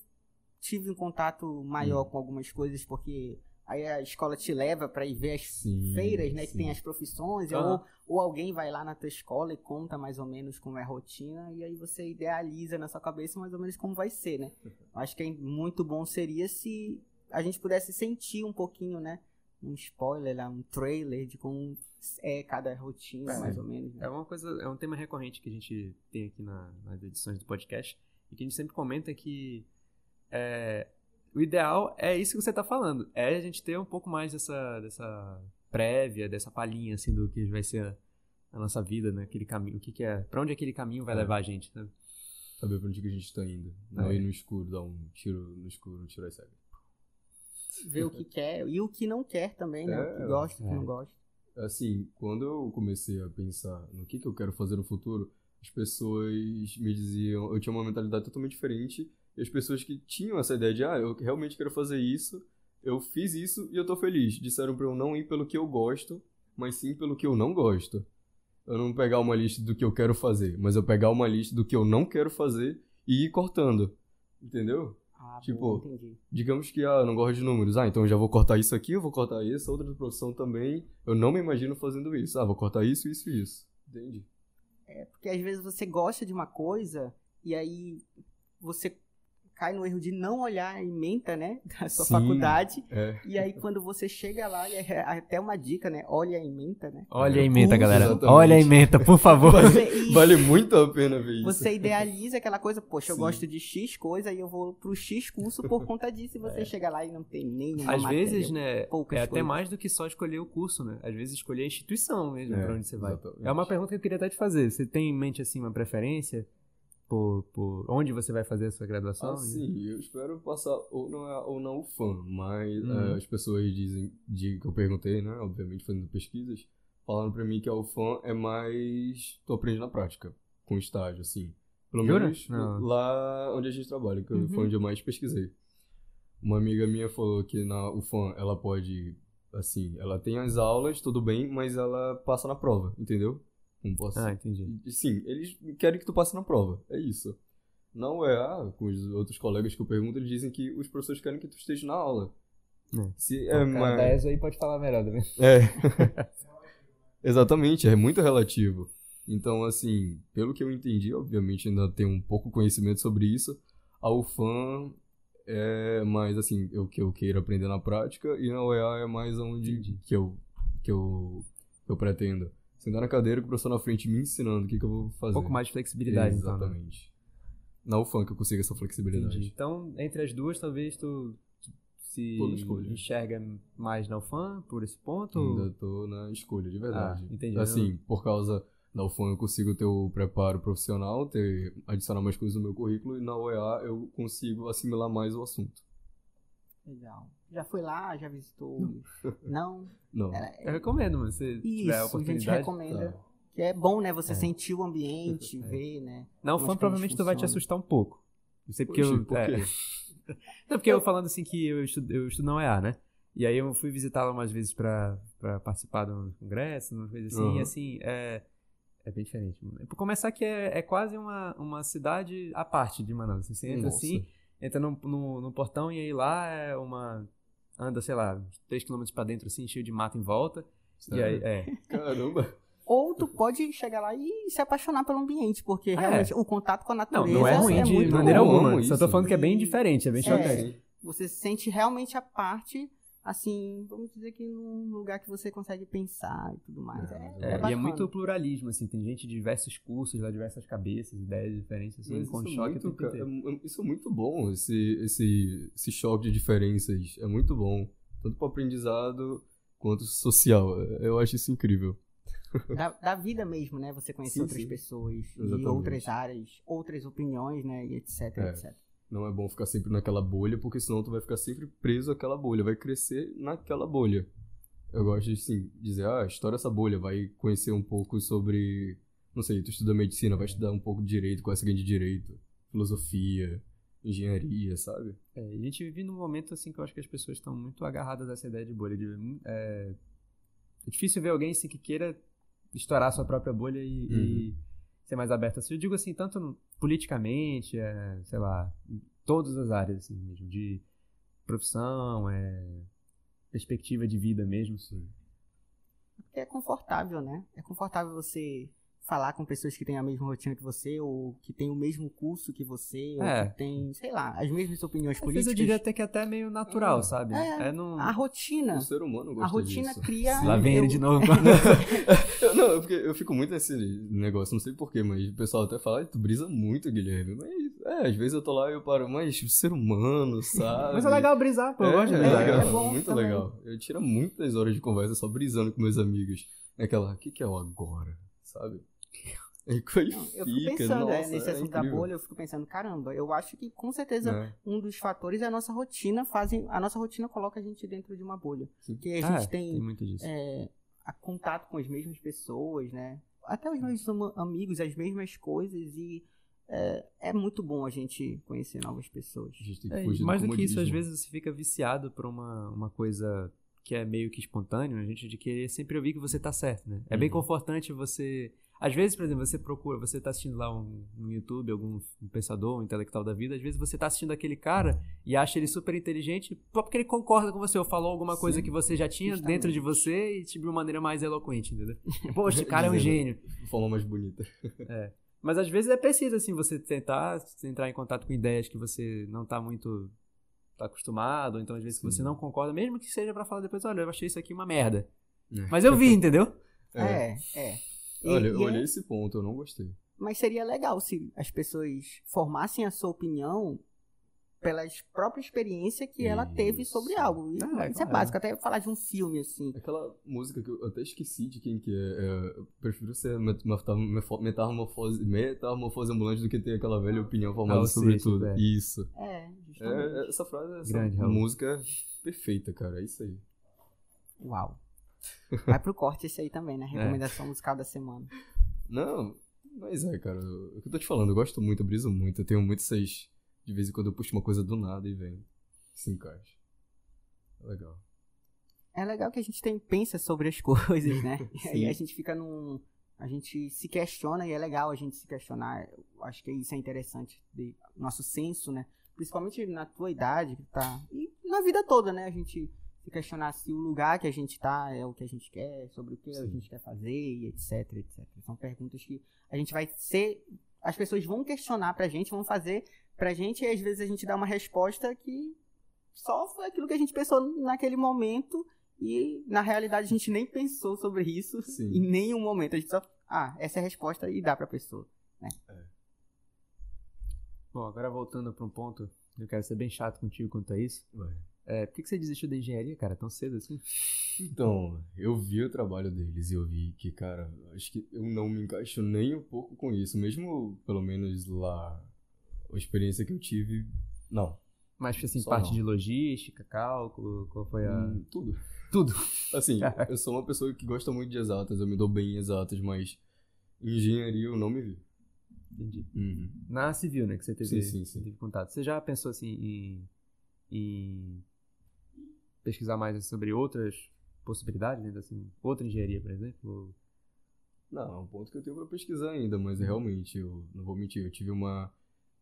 tive um contato maior Hum. com algumas coisas, porque aí a escola te leva pra ir ver as Sim, feiras, né? Que sim. tem as profissões, Aham. ou, ou alguém vai lá na tua escola e conta mais ou menos como é a rotina, e aí você idealiza na sua cabeça mais ou menos como vai ser, né? Eu acho que é muito bom seria se a gente pudesse sentir um pouquinho, né? Um spoiler, lá, um trailer de como é cada rotina, É. mais ou menos. né? É uma coisa, é um tema recorrente que a gente tem aqui na- nas edições do podcast e que a gente sempre comenta que é, o ideal é isso que você está falando, é a gente ter um pouco mais dessa, dessa prévia, dessa palhinha assim do que vai ser a, a nossa vida, né? Aquele caminho, o que, que é, para onde aquele caminho vai É. levar a gente, né? Saber pra onde que a gente tá indo. Não É. ir no escuro, dar um tiro no escuro, um tiro às cegas. Ver o que quer e o que não quer também, né? o que É, gosta, o que é. não gosta. Assim, quando eu comecei a pensar no que, que eu quero fazer no futuro, as pessoas me diziam. Eu tinha uma mentalidade totalmente diferente. E as pessoas que tinham essa ideia de, ah, eu realmente quero fazer isso, eu fiz isso e eu tô feliz. Disseram pra eu não ir pelo que eu gosto, mas sim pelo que eu não gosto. Eu não pegar uma lista do que eu quero fazer, mas eu pegar uma lista do que eu não quero fazer e ir cortando. Entendeu? Ah, Tipo, entendi. Digamos que, ah, eu não gosto de números. Ah, então eu já vou cortar isso aqui, eu vou cortar essa outra profissão também. Eu não me imagino fazendo isso. Ah, vou cortar isso, isso e isso. Entende? É porque às vezes você gosta de uma coisa e aí você cai no erro de não olhar a ementa, né? Da sua Sim. faculdade. É. E aí quando você chega lá, é até uma dica, né? Olha a ementa, né? Olha a É, emenda, uh, galera. exatamente. Olha a emenda, por favor. Você, e Vale muito a pena ver isso. você idealiza aquela coisa, poxa, eu Sim. gosto de X coisa e eu vou pro X curso por conta disso. E você chega lá e não tem nenhuma Às matéria. vezes, né, poucas é até mais do que só escolher o curso, né? Às vezes escolher a instituição mesmo, É, pra onde você vai. exatamente. É uma pergunta que eu queria até te fazer. Você tem em mente, assim, uma preferência por, por onde você vai fazer a sua graduação? Ah, sim, eu espero passar ou na, ou na UFAM, mas Uhum. eh, as pessoas dizem, de, que eu perguntei, né, obviamente fazendo pesquisas, falaram pra mim que a UFAM é mais, tu aprende na prática, com estágio, assim. Pelo Jura? menos Não. lá onde a gente trabalha, que Uhum. foi onde eu mais pesquisei. Uma amiga minha falou que na UFAM ela pode, assim, ela tem as aulas, tudo bem, mas ela passa na prova, entendeu? Não posso Ah, entendi. Sim, eles querem que tu passe na prova. É isso. Não é, ah, com os outros colegas que eu pergunto, eles dizem que os professores querem que tu esteja na aula. É. Se é, mas... aí pode falar melhor também. É. Exatamente, é muito relativo. Então, assim, pelo que eu entendi, obviamente ainda tenho um pouco conhecimento sobre isso. A UFAM é mais assim, o que eu queiro aprender na prática, e na UEA é mais onde que eu, que eu, que eu pretendo. Sentar na cadeira com o professor na frente me ensinando o que, que eu vou fazer. Um pouco mais de flexibilidade, então. né? Exatamente. Na UFAM que eu consigo essa flexibilidade. Entendi. Então, entre as duas, talvez tu tu se enxerga mais na UFAM por esse ponto? Ainda tô na escolha, de verdade. Ah, entendi. Assim, por causa da UFAM eu consigo ter o preparo profissional, ter, adicionar mais coisas no meu currículo, e na UEA eu consigo assimilar mais o assunto. Legal. Já foi lá, já visitou? Não? Não. É, Eu recomendo, mano. Se tiver a Isso, a gente oportunidade. recomenda. Tá. Que é bom, né? Você É. sentir o ambiente, ver, né? As coisas provavelmente tu vai te assustar um pouco. Não sei porque Oxi, eu. por é. Não, porque eu falando assim que eu estudo, eu estudo na UEA, né? E aí eu fui visitá-la umas vezes pra, pra participar de um congresso, uma coisa assim, Uhum. e assim, é, é bem diferente. mano. Por começar que é, é quase uma, uma cidade à parte de Manaus. Você entra Nossa. assim, entra no, no, no portão e aí lá é uma... Anda, sei lá, uns 3km pra dentro assim, cheio de mato em volta. E aí, Sério? é. Caramba. Ou tu pode chegar lá e se apaixonar pelo ambiente, porque realmente o contato com a É. Não, natureza não é ruim de muito maneira bom. alguma. amo Só tô falando que é bem diferente, é bem É. chocante. Você se sente realmente a parte, assim, vamos dizer que num lugar que você consegue pensar e tudo mais. É, É, é e é muito pluralismo, assim, tem gente de diversos cursos, lá, diversas cabeças, ideias diferentes, assim, Mas com isso, é choque o muito, é isso é muito bom, esse, esse, esse choque de diferenças. É muito bom. Tanto para aprendizado quanto social. Eu acho isso incrível. da, da vida mesmo, né? Você conhecer Sim, outras sim. pessoas de outras áreas, outras opiniões, né? E etc, É. etc. Não é bom ficar sempre naquela bolha, porque senão tu vai ficar sempre preso àquela bolha, vai crescer naquela bolha. Eu gosto de, sim, dizer, ah, estoura essa bolha, vai conhecer um pouco sobre, não sei, tu estuda medicina, vai estudar um pouco de direito, conhece alguém de direito, filosofia, engenharia, sabe? É, a gente vive num momento, assim, que eu acho que as pessoas estão muito agarradas a essa ideia de bolha. De, hum, é, é difícil ver alguém, assim, que queira estourar a sua própria bolha e, e ser mais aberto. Assim, eu digo, assim, tanto politicamente, é, sei lá, em todas as áreas, assim, mesmo, de profissão, é, perspectiva de vida mesmo. Porque é confortável, né? É confortável você falar com pessoas que têm a mesma rotina que você, ou que têm o mesmo curso que você, É. ou que têm, sei lá, as mesmas opiniões Às vezes políticas. eu diria até que é até meio natural, sabe? É, num... A rotina. O ser humano gosta A rotina disso. cria. Lá vem eu- ele de novo. Eu- não, é porque eu fico muito nesse negócio, não sei porquê, mas o pessoal até fala, "Ai, tu brisa muito, Guilherme. Mas, é, às vezes eu tô lá e eu paro, mas o ser humano, sabe? Mas é legal brisar, pô. eu É, gosto de é brisar. legal, é bom muito também. legal. Eu tiro muitas horas de conversa só brisando com meus amigos. Aquela, o que, que é o agora? Sabe? E Não, eu fico pensando é, nossa, nesse é assunto da bolha, eu fico pensando, caramba, eu acho que com certeza Né? um dos fatores é a nossa rotina, fazem, a nossa rotina coloca a gente dentro de uma bolha. Sim. Porque a Ah, gente tem, tem muito disso. é, a contato com as mesmas pessoas, né? Até os mesmos amigos, as mesmas coisas e é, é muito bom a gente conhecer novas pessoas. A gente tem que É, fugir mais do que isso, às vezes você fica viciado por uma, uma coisa que é meio que espontânea, a gente de querer sempre ouvir que você tá certo, né? É bem Uhum. confortante você. Às vezes, por exemplo, você procura, você tá assistindo lá um, no YouTube algum um pensador, um intelectual da vida, às vezes você tá assistindo aquele cara e acha ele super inteligente, só porque ele concorda com você, ou falou alguma coisa Sim, que você já tinha justamente. dentro de você e de uma maneira mais eloquente, entendeu? Poxa, esse cara é um gênio. De forma mais bonita. Mas às vezes é preciso, assim, você tentar entrar em contato com ideias que você não tá muito tá acostumado, ou então às vezes que você não concorda, mesmo que seja pra falar depois, olha, eu achei isso aqui uma merda. É. Mas eu vi, entendeu? É, é. E- Olha, eu e é- olhei esse ponto, eu não gostei. Mas seria legal se as pessoas formassem a sua opinião pelas própria experiência que ela teve Isso. sobre algo. E Ah, é, isso é claro. básico, até falar de um filme, assim. Aquela música que eu até esqueci de quem que é. é, eu prefiro ser metamorfose, metamorfose ambulante do que ter aquela velha opinião formada Ah, sobre Seixas, tudo. é. Isso. É, justamente. É, essa frase, essa Grande, música é perfeita, cara. É isso aí. Uau. Vai pro corte esse aí também, É. né? Recomendação musical da semana. Não, mas é, cara. O que eu tô te falando, eu gosto muito, eu briso muito. Eu tenho muito essas. De vez em quando eu puxo uma coisa do nada e vem. Se encaixa. É legal. É legal que a gente tem, pensa sobre as coisas, né? E aí a gente fica num. A gente se questiona e é legal a gente se questionar. Eu acho que isso é interessante. De, nosso senso, né? Principalmente na tua idade, que tá. E na vida toda, né? A gente se questionar se o lugar que a gente tá é o que a gente quer, sobre o que a Sim. gente quer fazer, e etc, etc. São perguntas que a gente vai ser. As pessoas vão questionar pra gente, vão fazer pra gente, e às vezes a gente dá uma resposta que só foi aquilo que a gente pensou naquele momento E na realidade a gente nem pensou sobre isso Sim. em nenhum momento. A gente só, ah, essa é a resposta e dá pra pessoa. Bom, agora voltando para um ponto, eu quero ser bem chato contigo quanto a isso. Vai. É, por que que você desistiu da engenharia, cara, tão cedo assim? Então, eu vi o trabalho deles e eu vi que, cara, acho que eu não me encaixo nem um pouco com isso. Mesmo, pelo menos lá, a experiência que eu tive, não. Mas, assim, Só parte não. de logística, cálculo, qual foi a... Hum, tudo. Tudo. Assim, eu sou uma pessoa que gosta muito de exatas, eu me dou bem em exatas, mas engenharia eu não me vi. Entendi. Uhum. Na civil, né, que você teve, Sim, sim, sim. teve contato. Você já pensou, assim, em, em pesquisar mais sobre outras possibilidades, né, assim, outra engenharia, por exemplo? Não, é um ponto que eu tenho pra pesquisar ainda, mas realmente, eu não vou mentir, eu tive uma.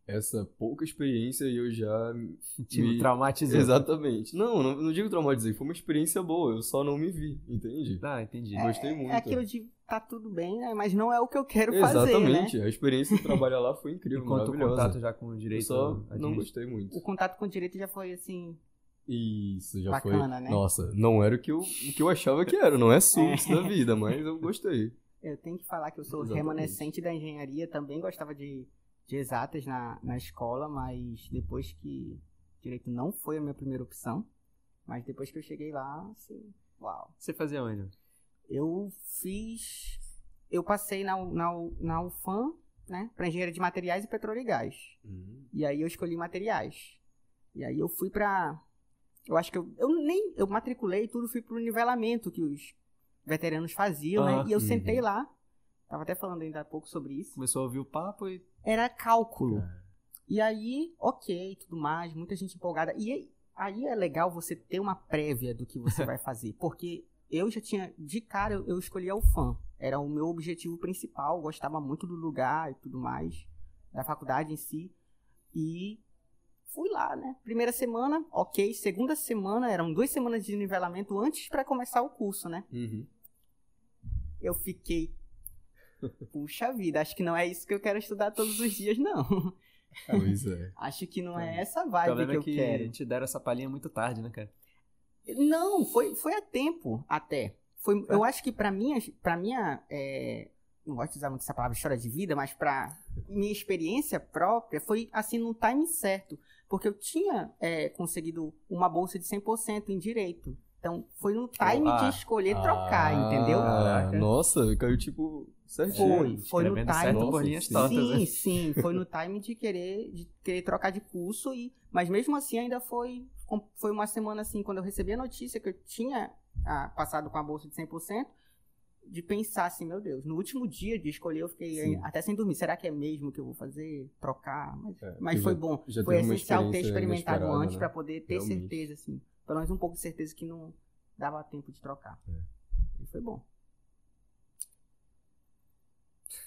Essa pouca experiência e eu já. Tipo, me- traumatizou. Exatamente. Não, não, não digo traumatizei, foi uma experiência boa, eu só não me vi, entende? Ah, entendi. Gostei muito. É aquilo de tá tudo bem, né? Mas não é o que eu quero fazer, Exatamente, né? a experiência de trabalhar lá foi E incrível, quanto o maravilhosa. contato já com o eu direito só não gostei muito. O contato com o direito já foi assim. Isso, já Bacana, foi. né? Nossa, não era o que eu, o que eu achava que era, não é SUS da vida, mas eu gostei. Eu tenho que falar que eu sou Exatamente. remanescente da engenharia, também gostava de, de exatas na, na escola, mas depois que direito não foi a minha primeira opção, mas depois que eu cheguei lá, assim, uau. Você fazia onde? Eu fiz. Eu passei na, na, na UFAM, né, para engenharia de materiais e petróleo e gás. E aí eu escolhi materiais. E aí eu fui pra. Eu acho que eu, eu nem. Eu matriculei tudo, fui pro nivelamento que os veteranos faziam, Ah, né? E eu uhum. sentei lá. Tava até falando ainda há pouco sobre isso. Começou a ouvir o papo e... Era cálculo. E aí, ok, tudo mais, muita gente empolgada. E aí é legal você ter uma prévia do que você vai fazer. Porque eu já tinha, de cara, eu, eu escolhi a UFAM. Era o meu objetivo principal, gostava muito do lugar e tudo mais, da faculdade em si. E fui lá, né? Primeira semana, ok. Segunda semana, eram duas semanas de nivelamento antes para começar o curso, né? Uhum. Eu fiquei. Puxa vida, acho que não é isso que eu quero estudar todos os dias, não. Pois é. Acho que não é Tá. essa O vibe que é eu que quero. te deram essa palhinha muito tarde, né, cara? Não, foi, foi a tempo até. Foi, É? Eu acho que pra minha, pra minha é, não gosto de usar muito essa palavra história de vida, mas pra minha experiência própria foi assim no time certo. Porque eu tinha é, conseguido uma bolsa de 100% em direito. Então foi no time Ah, de escolher trocar, entendeu? Ah, Caraca. nossa, caiu tipo certinho. Foi, foi no time. certo Nossa, sim. tortas, né? Sim, sim, foi no time de querer, de querer trocar de curso, e, mas mesmo assim ainda foi, foi uma semana assim, quando eu recebi a notícia que eu tinha ah, passado com a bolsa de 100%, de pensar assim, meu Deus, no último dia de escolher eu fiquei Sim. até sem dormir, será que é mesmo que eu vou fazer, trocar? Mas, É, mas foi já- bom, já foi essencial ter experimentado antes né? pra poder ter Realmente. certeza, assim, pelo menos um pouco de certeza que não dava tempo de trocar. E foi bom.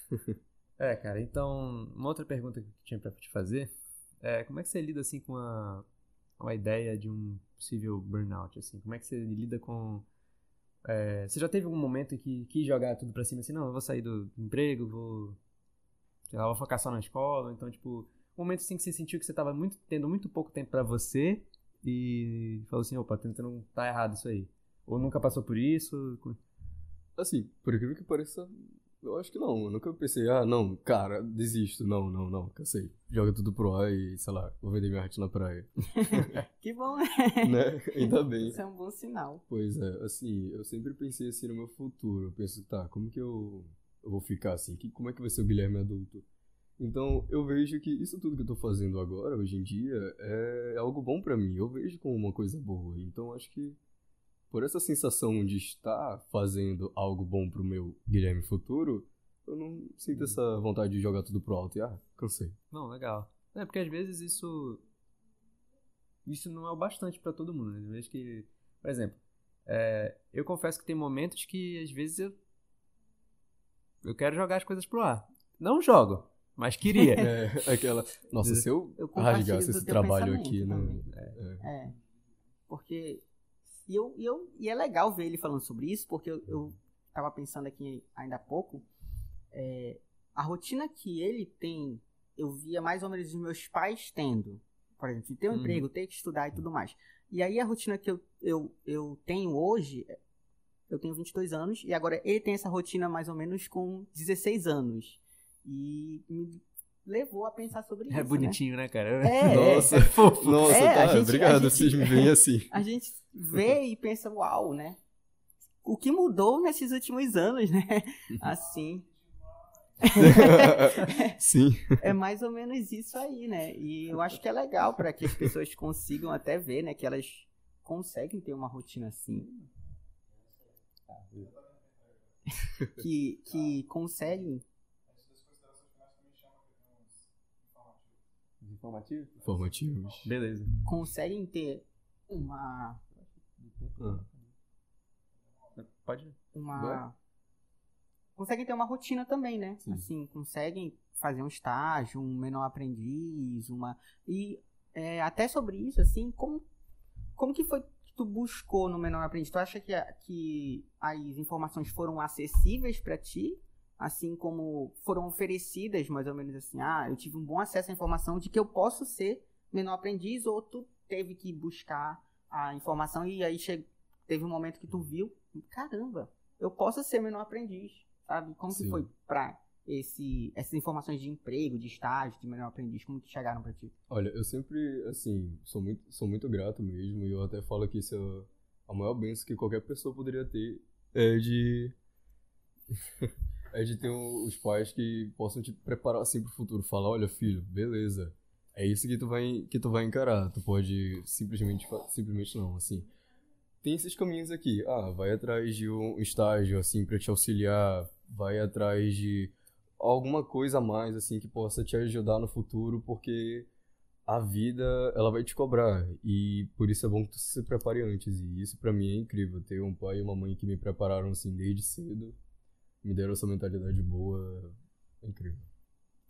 É, cara, então, uma outra pergunta que eu tinha pra te fazer é como é que você lida, assim, com a, com a ideia de um possível burnout, assim? Como é que você lida com... é, você já teve algum momento em que quis jogar tudo pra cima, assim, não, eu vou sair do emprego, vou... sei lá, vou focar só na escola, então, tipo, um momento, assim, que você sentiu que você tava muito, tendo muito pouco tempo pra você e falou assim, opa, tentando, tá errado isso aí. Ou nunca passou por isso? Assim, por incrível que pareça, eu acho que não. Eu nunca pensei, ah, não, cara, desisto. Não, não, não, cansei. Joga tudo pro ar e, sei lá, vou vender minha arte na praia. Que bom, né? né? Ainda bem. Isso é um bom sinal. Pois é, assim, eu sempre pensei assim no meu futuro. Eu penso, tá, como que eu, eu vou ficar assim? Que, como é que vai ser o Guilherme adulto? Então, eu vejo que isso tudo que eu tô fazendo agora, hoje em dia, é algo bom pra mim. Eu vejo como uma coisa boa. Então, acho que por essa sensação de estar fazendo algo bom pro meu Guilherme futuro, eu não sinto essa vontade de jogar tudo pro alto e, ah, cansei. Não, legal. É, porque às vezes isso. Isso não é o bastante pra todo mundo. Né? Às vezes que. Por exemplo, é, eu confesso que tem momentos que às vezes eu. Eu quero jogar as coisas pro ar. Não jogo, mas queria. É, aquela, nossa, se eu, Eu rasgasse esse trabalho aqui, né? também. É. É. Porque. E, eu, e, eu, e é legal ver ele falando sobre isso, porque eu, eu tava pensando aqui ainda há pouco. é, a rotina que ele tem, eu via mais ou menos os meus pais tendo. Por exemplo, de ter um Uhum. emprego, ter que estudar e tudo mais. E aí a rotina que eu, eu, eu tenho hoje, eu tenho 22 anos, e agora ele tem essa rotina mais ou menos com 16 anos. E me levou a pensar sobre isso. É bonitinho, né, cara? Né? É, Nossa, é, nossa, É, tá, gente- obrigado, vocês me veem assim. a gente vê e pensa, uau, né? O que mudou nesses últimos anos, né? Assim. Sim. É mais ou menos isso aí, né? E eu acho que é legal para que as pessoas consigam até ver, né? Que elas conseguem ter uma rotina assim. Que, que conseguem. Informativo? Informativos. Beleza. Conseguem ter uma. Ah, Pode. uma conseguem ter uma rotina também, né? Sim. Assim, conseguem fazer um estágio, um menor aprendiz, uma e é, até sobre isso, assim, como como que foi que tu buscou no menor aprendiz? Tu acha que, a- que as informações foram acessíveis para ti? Assim como foram oferecidas, mais ou menos assim, ah, eu tive um bom acesso à informação de que eu posso ser menor aprendiz, ou tu teve que buscar a informação e aí che- teve um momento que tu viu, caramba, eu posso ser menor aprendiz, sabe? Como que Sim. foi pra esse, essas informações de emprego, de estágio, de menor aprendiz, como que chegaram pra ti? Olha, eu sempre, assim, sou muito, sou muito grato mesmo, e eu até falo que isso é a maior bênção que qualquer pessoa poderia ter é de. de ter um- os pais que possam te preparar assim pro futuro. Falar, olha, filho, beleza. É isso que tu vai, que tu vai encarar. Tu pode simplesmente, simplesmente não, assim. Tem esses caminhos aqui. Ah, vai atrás de um estágio, assim, pra te auxiliar. Vai atrás de alguma coisa a mais, assim, que possa te ajudar no futuro, porque a vida, ela vai te cobrar. E por isso é bom que tu se prepare antes. E isso pra mim é incrível. Ter um pai e uma mãe que me prepararam, assim, desde cedo. Me deram essa mentalidade boa. É incrível.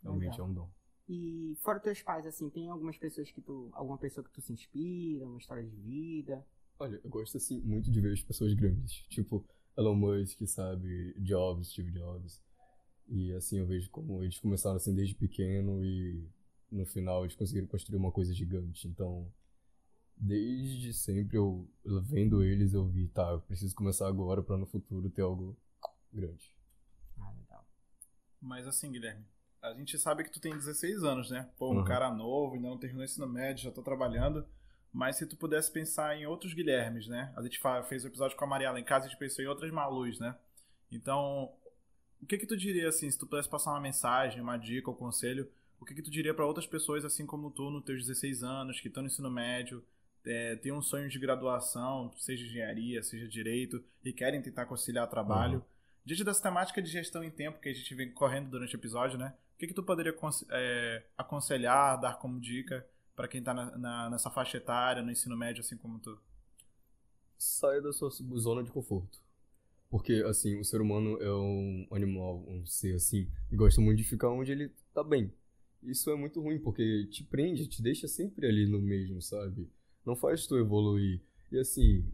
Realmente Legal. é um dom. E fora teus pais, assim, tem algumas pessoas que tu. Alguma pessoa que tu se inspira, uma história de vida. Olha, eu gosto assim muito de ver as pessoas grandes, tipo Elon Musk, sabe, Jobs, Steve Jobs. E assim eu vejo como eles começaram assim desde pequeno e no final eles conseguiram construir uma coisa gigante. Então, desde sempre eu vendo eles eu vi, tá, eu preciso começar agora pra no futuro ter algo grande. Mas assim, Guilherme, a gente sabe que tu tem 16 anos, né? Pô, um Uhum. cara novo, ainda não terminou o ensino médio, já tá trabalhando. Mas se tu pudesse pensar em outros Guilhermes, né? A gente fez o episódio com a Mariela em casa, a gente pensou em outras Malus, né? Então, o que que tu diria, assim, se tu pudesse passar uma mensagem, uma dica ou conselho, o que que tu diria pra outras pessoas, assim como tu, nos teus 16 anos, que estão no ensino médio, é, tem um sonho de graduação, seja engenharia, seja direito, e querem tentar conciliar trabalho. Diante dessa temática de gestão em tempo que a gente vem correndo durante o episódio, né? O que, que tu poderia é, aconselhar, dar como dica para quem tá na- nessa faixa etária, no ensino médio, assim como tu? saia da sua zona de conforto. Porque, assim, o ser humano é um animal, um ser assim, e gosta muito de ficar onde ele tá bem. Isso é muito ruim, porque te prende, te deixa sempre ali no mesmo, sabe? Não faz tu evoluir. E assim,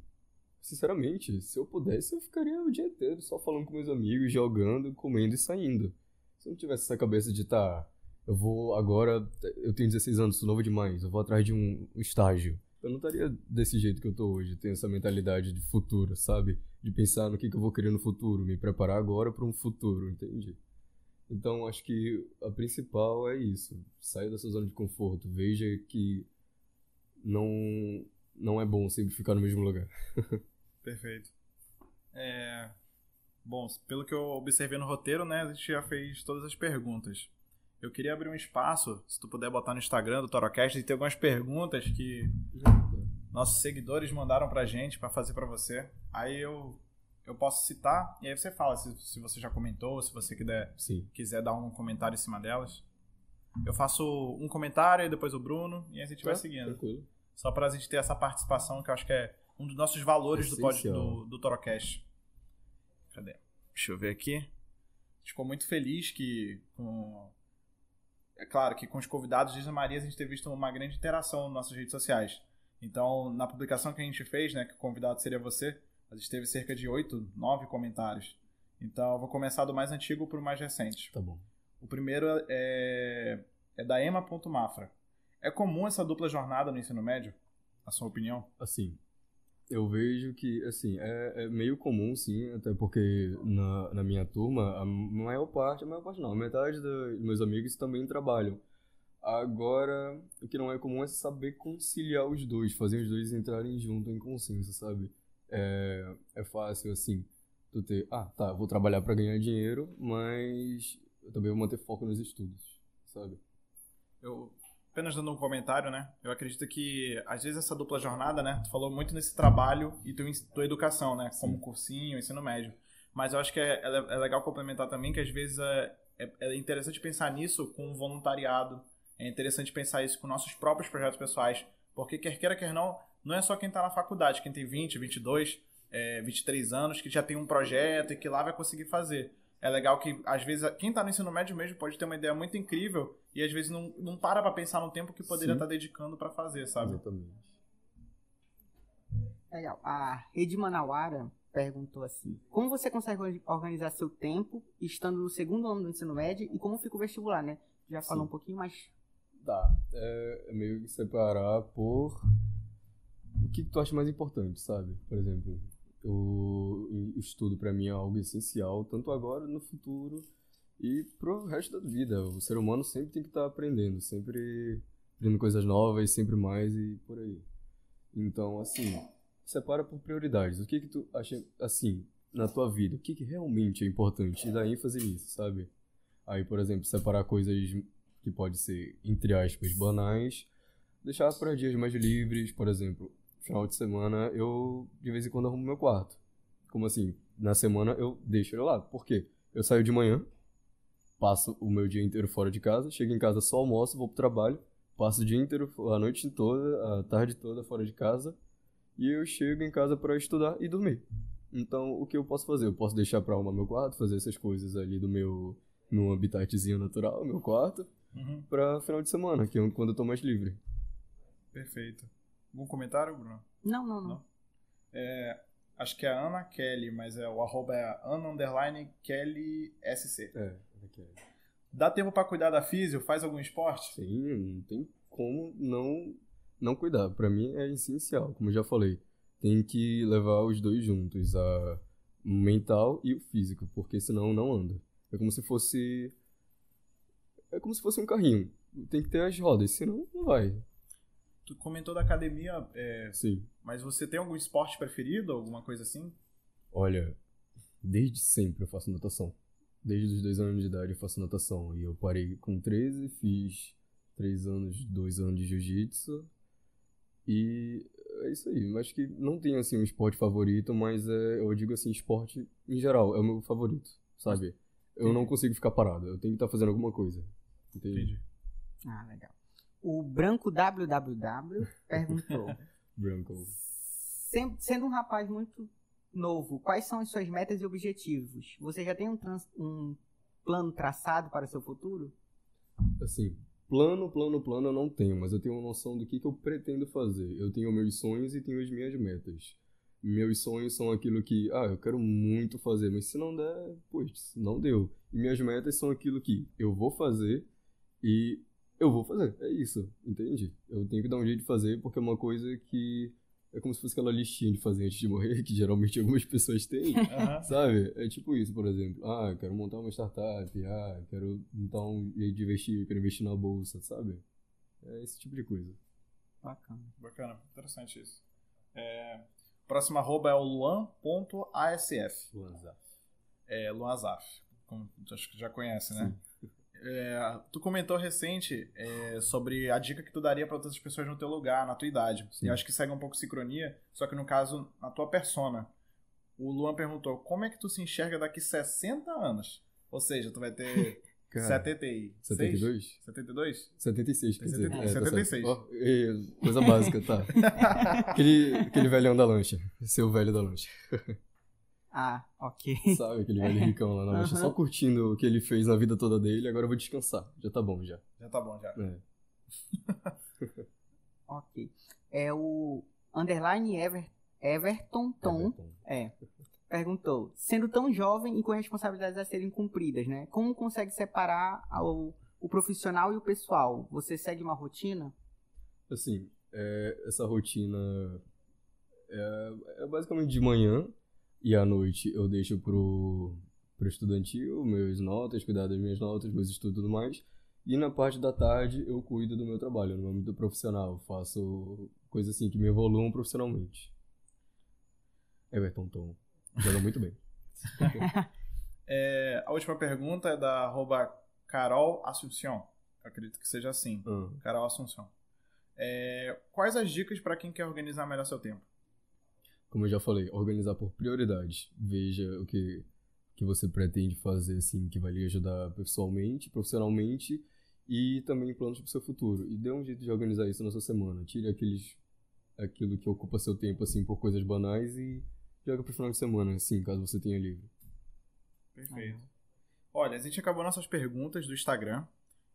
sinceramente, se eu pudesse, eu ficaria o dia inteiro só falando com meus amigos, jogando, comendo e saindo. Se eu não tivesse essa cabeça de, tá, eu vou agora, eu tenho 16 anos, sou novo demais, eu vou atrás de um estágio. Eu não estaria desse jeito que eu tô hoje, tenho essa mentalidade de futuro, sabe? De pensar no que, que eu vou querer no futuro, me preparar agora para um futuro, entende? Então, acho que a principal é isso. Saia da sua zona de conforto. Veja que não, não é bom sempre ficar no mesmo lugar. Perfeito. É, Bom, pelo que eu observei no roteiro, né, a gente já fez todas as perguntas. Eu queria abrir um espaço, se tu puder botar no Instagram do Torocast, e ter algumas perguntas que nossos seguidores mandaram pra gente pra fazer pra você. Aí eu, eu posso citar, e aí você fala se, se você já comentou, se você quiser, Sim. quiser dar um comentário em cima delas. Eu faço um comentário, e depois o Bruno, e aí a gente vai Tá, seguindo. Tranquilo. Só pra gente ter essa participação, que eu acho que é um dos nossos valores do, pod, do, do Torocast. Cadê? Deixa eu ver aqui. A gente ficou muito feliz que com... É claro que com os convidados de Maria a gente ter visto uma grande interação nas nossas redes sociais. Então, na publicação que a gente fez, né, que o convidado seria você, a gente teve cerca de 8, 9 comentários. Então, eu vou começar do mais antigo para o mais recente. Tá bom. O primeiro é, é da Emma.mafra. É comum essa dupla jornada no ensino médio? a sua opinião? Assim, eu vejo que, assim, é, é meio comum, sim, até porque na, na minha turma, a maior parte, a maior parte não, a metade dos meus amigos também trabalham. Agora, o que não é comum é saber conciliar os dois, fazer os dois entrarem junto em consenso, sabe? É, é fácil, assim, tu ter, ah, tá, vou trabalhar para ganhar dinheiro, mas eu também vou manter foco nos estudos, sabe? Eu, apenas dando um comentário, né? Eu acredito que, às vezes, essa dupla jornada, né? Tu falou muito nesse trabalho e tua, tua educação, né? Como cursinho, ensino médio. Mas eu acho que é, é, é legal complementar também que, às vezes, é, é, é interessante pensar nisso com voluntariado, é interessante pensar isso com nossos próprios projetos pessoais, porque quer queira, quer não, não é só quem está na faculdade, quem tem 20, 22, é, 23 anos, que já tem um projeto e que lá vai conseguir fazer. É legal que, às vezes, quem está no ensino médio mesmo pode ter uma ideia muito incrível e, às vezes, não, não para para pensar no tempo que poderia estar tá dedicando para fazer, sabe? Exatamente. Legal. A Rede Manauara perguntou assim: Como você consegue organizar seu tempo estando no segundo ano do ensino médio e como fica o vestibular, né? Já falou Sim. um pouquinho, mas Tá. É, é meio que separar por o que, que tu acha mais importante, sabe? Por exemplo, o, estudo para mim é algo essencial, tanto agora, no futuro e pro resto da vida. O ser humano sempre tem que estar tá aprendendo, sempre aprendendo coisas novas, sempre mais e por aí. Então, assim, separa por prioridades. O que que tu acha, assim, na tua vida, o que que realmente é importante e dá ênfase nisso, sabe? Aí, por exemplo, separar coisas que pode ser, entre aspas, banais, deixar para dias mais livres, por exemplo, final de semana eu de vez em quando arrumo meu quarto. Como assim? Na semana eu deixo ele lá. Por quê? Eu saio de manhã, passo o meu dia inteiro fora de casa, chego em casa só almoço, vou pro trabalho, passo o dia inteiro, a noite toda, a tarde toda fora de casa, e eu chego em casa para estudar e dormir. Então, o que eu posso fazer? Eu posso deixar para arrumar meu quarto, fazer essas coisas ali do meu, meu habitatzinho natural, meu quarto, uhum. para final de semana, que é quando eu tô mais livre. Perfeito. Algum comentário, Bruno? Não, não, não. não? É, acho que é a Ana Kelly, mas é, o arroba é Ana Underline Kelly SC. É, é Kelly. Dá tempo para cuidar da físio? Faz algum esporte? Sim, não tem como não, não cuidar. Para mim é essencial, como eu já falei. Tem que levar os dois juntos, a mental e o físico, porque senão não anda. É como se fosse é como se fosse um carrinho. Tem que ter as rodas, senão não vai. Tu comentou da academia, é, Sim. mas você tem algum esporte preferido, alguma coisa assim? Olha, desde sempre eu faço natação. Desde os dois anos de idade eu faço natação. E eu parei com 13, fiz 3 anos, 2 anos de jiu-jitsu. E é isso aí. Acho que não tenho assim um esporte favorito, mas é, eu digo assim, esporte em geral é o meu favorito, sabe? Eu não consigo ficar parado, eu tenho que estar fazendo alguma coisa. Entendi. Ah, legal. O Branco WWW perguntou. Branco. Sendo, sendo um rapaz muito novo, quais são as suas metas e objetivos? Você já tem um, trans, um plano traçado para o seu futuro? Assim, plano, plano, plano eu não tenho, mas eu tenho uma noção do que, que eu pretendo fazer. Eu tenho meus sonhos e tenho as minhas metas. Meus sonhos são aquilo que, ah, eu quero muito fazer, mas se não der, pois, não deu. E minhas metas são aquilo que eu vou fazer e eu vou fazer, é isso, entende? Eu tenho que dar um jeito de fazer porque é uma coisa que é como se fosse aquela listinha de fazer antes de morrer, que geralmente algumas pessoas têm, uhum. sabe? É tipo isso, por exemplo. Ah, quero montar uma startup, ah, quero montar um jeito de investir, quero investir na bolsa, sabe? É esse tipo de coisa. Bacana. Bacana, interessante isso. É... Próximo arroba é o luan.asf. Luanzaf. É, Luanzaf. Como acho que já conhece, né? Sim. É, tu comentou recente é, sobre a dica que tu daria para outras pessoas no teu lugar, na tua idade. Sim. E acho que segue um pouco sincronia, só que no caso, na tua persona. O Luan perguntou, como é que tu se enxerga daqui 60 anos? Ou seja, tu vai ter Cara, 76? 72? 72? 76, quer dizer. É, 76. Tá oh, coisa básica, tá. aquele, aquele velhão da lancha. Seu velho da lancha. Ah, ok. Sabe aquele velho ricão lá na uhum. só curtindo o que ele fez na vida toda dele, agora eu vou descansar. Já tá bom, já. Já tá bom, já. É. ok. É o underline Ever, Everton Tom. Everton. É. Perguntou, sendo tão jovem e com responsabilidades a serem cumpridas, né? Como consegue separar o, o profissional e o pessoal? Você segue uma rotina? Assim, É, essa rotina é, é basicamente de manhã e à noite eu deixo pro, pro estudantil, meus notas, cuidar das minhas notas, meus estudos e tudo mais. E na parte da tarde eu cuido do meu trabalho, no âmbito profissional. Faço coisas assim que me evoluam profissionalmente. Everton Tom. Joga muito bem. É, a última pergunta é da arroba Carol Assunção. Eu acredito que seja assim. Ah, Carol Assunção. É, quais as dicas para quem quer organizar melhor seu tempo? Como eu já falei, organizar por prioridades. Veja o que, que você pretende fazer, assim, que vai lhe ajudar pessoalmente, profissionalmente e também planos para o seu futuro. E dê um jeito de organizar isso na sua semana. Tire aqueles, aquilo que ocupa seu tempo, assim, por coisas banais e joga pro final de semana, assim, caso você tenha livre. Perfeito. Olha, a gente acabou nossas perguntas do Instagram.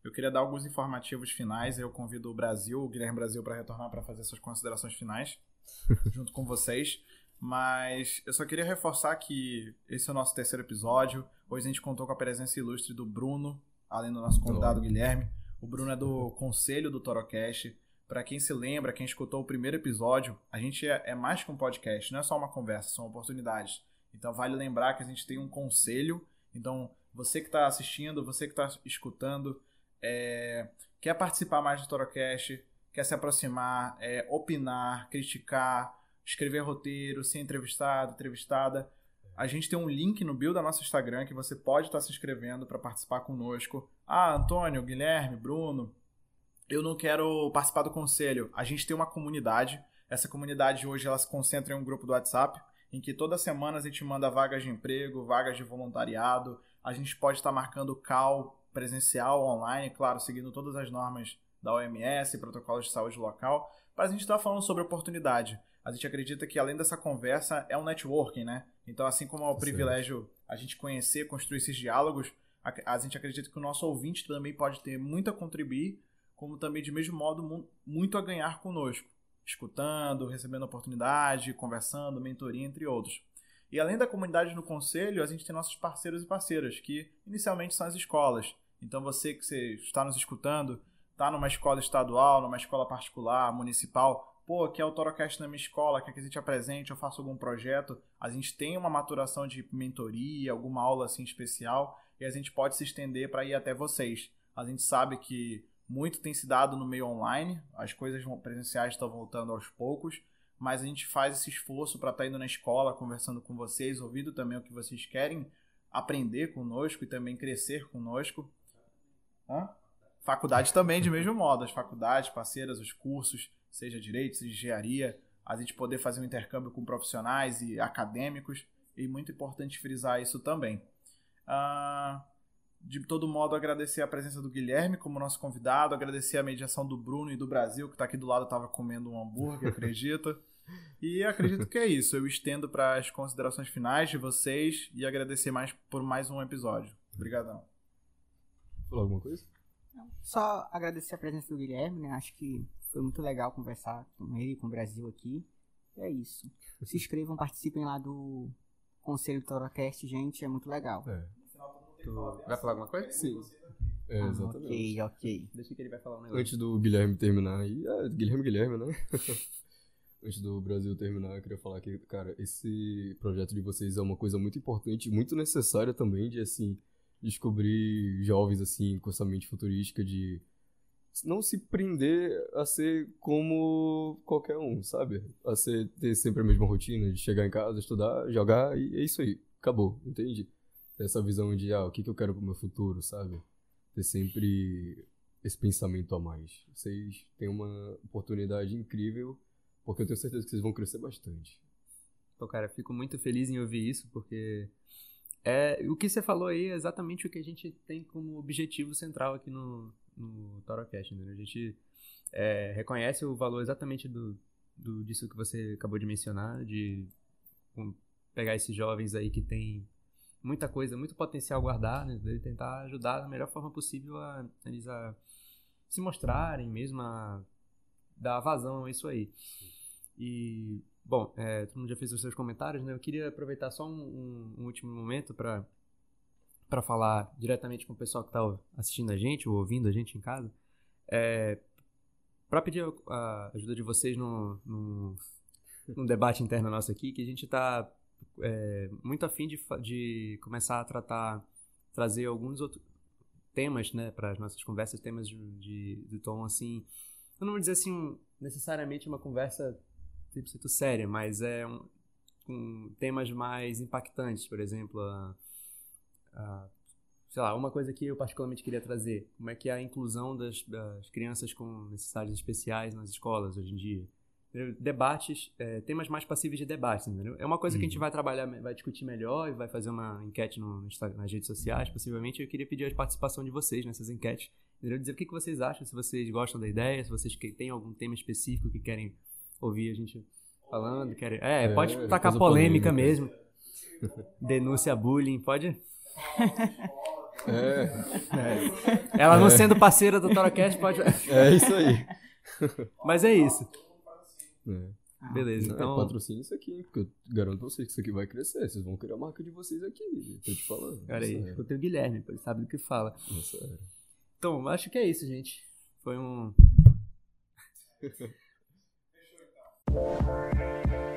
Eu queria dar alguns informativos finais. Eu convido o Brasil, o Guilherme Brasil, para retornar para fazer suas considerações finais junto com vocês. Mas eu só queria reforçar que esse é o nosso terceiro episódio. Hoje a gente contou com a presença ilustre do Bruno, além do nosso convidado Guilherme. O Bruno é do conselho do Torocast. Para quem se lembra, quem escutou o primeiro episódio, a gente é, é mais que um podcast, não é só uma conversa, são oportunidades. Então vale lembrar que a gente tem um conselho. Então você que está assistindo, você que está escutando, é, quer participar mais do Torocast, quer se aproximar, é, opinar, criticar, escrever roteiro, ser entrevistado, entrevistada. A gente tem um link no bio da nosso Instagram que você pode estar se inscrevendo para participar conosco. Ah, Antônio, Guilherme, Bruno, eu não quero participar do conselho. A gente tem uma comunidade. Essa comunidade hoje ela se concentra em um grupo do WhatsApp em que toda semana a gente manda vagas de emprego, vagas de voluntariado. A gente pode estar marcando call presencial, online, claro, seguindo todas as normas da OMS, protocolos de saúde local, para a gente estar falando sobre oportunidade. A gente acredita que além dessa conversa é um networking, né? Então, assim como é o Certo. privilégio a gente conhecer, construir esses diálogos, a, a gente acredita que o nosso ouvinte também pode ter muito a contribuir, como também, de mesmo modo, mu- muito a ganhar conosco. Escutando, recebendo oportunidade, conversando, mentoria, entre outros. E além da comunidade no conselho, a gente tem nossos parceiros e parceiras, que inicialmente são as escolas. Então você que você está nos escutando, está numa escola estadual, numa escola particular, municipal, pô, quer o Torocast na minha escola, quer que a gente apresente, eu faço algum projeto, a gente tem uma maturação de mentoria, alguma aula assim especial, e a gente pode se estender para ir até vocês. A gente sabe que muito tem se dado no meio online, as coisas presenciais estão voltando aos poucos, mas a gente faz esse esforço para estar indo na escola, conversando com vocês, ouvindo também o que vocês querem aprender conosco e também crescer conosco. Hã? Faculdade também, de mesmo modo. As faculdades, parceiras, os cursos, seja direito, seja engenharia, a gente poder fazer um intercâmbio com profissionais e acadêmicos. E muito importante frisar isso também. Ah, de todo modo, agradecer a presença do Guilherme como nosso convidado, agradecer a mediação do Bruno e do Brasil, que está aqui do lado, estava comendo um hambúrguer, acredita. E acredito que é isso. Eu estendo para as considerações finais de vocês e agradecer mais por mais um episódio. Obrigadão. Falou alguma coisa? Só agradecer a presença do Guilherme, né? Acho que foi muito legal conversar com ele, com o Brasil aqui. E é isso. Se inscrevam, participem lá do Conselho do Torocast, gente, é muito legal. É. Tu vai falar alguma coisa? Sim. É, Ah, exatamente. ok, ok. Deixa que ele vai falar um negócio. Antes do Guilherme terminar aí, é, Guilherme Guilherme, né? Antes do Brasil terminar, eu queria falar que, cara, esse projeto de vocês é uma coisa muito importante, muito necessária também de, assim, descobrir jovens, assim, com essa mente futurística de não se prender a ser como qualquer um, sabe? A ser, ter sempre a mesma rotina de chegar em casa, estudar, jogar e é isso aí. Acabou, entende? Essa visão de, ah, o que, que eu quero pro meu futuro, sabe? Ter sempre esse pensamento a mais. Vocês têm uma oportunidade incrível, porque eu tenho certeza que vocês vão crescer bastante. Pô, cara, fico muito feliz em ouvir isso, porque é, o que você falou aí é exatamente o que a gente tem como objetivo central aqui no, no Torocast, entendeu? A gente é, reconhece o valor exatamente do, do, disso que você acabou de mencionar, de um, pegar esses jovens aí que têm muita coisa, muito potencial guardado, né, e tentar ajudar da melhor forma possível a eles a se mostrarem, mesmo a dar vazão a isso aí. E, bom, é, todo mundo já fez os seus comentários, né? Eu queria aproveitar só um, um- um último momento para para falar diretamente com o pessoal que está assistindo a gente ou ouvindo a gente em casa. É, para pedir a ajuda de vocês no, no, no, debate interno nosso aqui, que a gente está é, muito afim de, de começar a tratar, trazer alguns outros temas, né, para as nossas conversas, temas de, de, de, tom assim, eu não vou dizer assim necessariamente uma conversa tipo séria, mas é um, um, temas mais impactantes, por exemplo, a, a sei lá, uma coisa que eu particularmente queria trazer, como é que é a inclusão das, das crianças com necessidades especiais nas escolas hoje em dia. Debates, é, temas mais passíveis de debate, entendeu? É uma coisa uhum. que a gente uhum. vai trabalhar, vai discutir melhor e vai fazer uma enquete no, no nas redes sociais, possivelmente. Eu queria pedir a participação de vocês nessas enquetes, entendeu? Dizer o que, que vocês acham, se vocês gostam da ideia, se vocês têm algum tema específico que querem ouvir a gente falando, querem... É, é pode tacar polêmica, polêmica mesmo. Denúncia bullying, pode... É. é. Ela não é. sendo parceira do Torocast pode. É isso aí. Mas é isso. É. Beleza, então. É, patrocínio isso aqui, porque eu garanto pra vocês que isso aqui vai crescer. Vocês vão criar a marca de vocês aqui. Tô te falando. Cara aí, eu tenho o Guilherme, ele sabe do que fala. Nossa, é. Então, acho que é isso, gente. Foi um. Música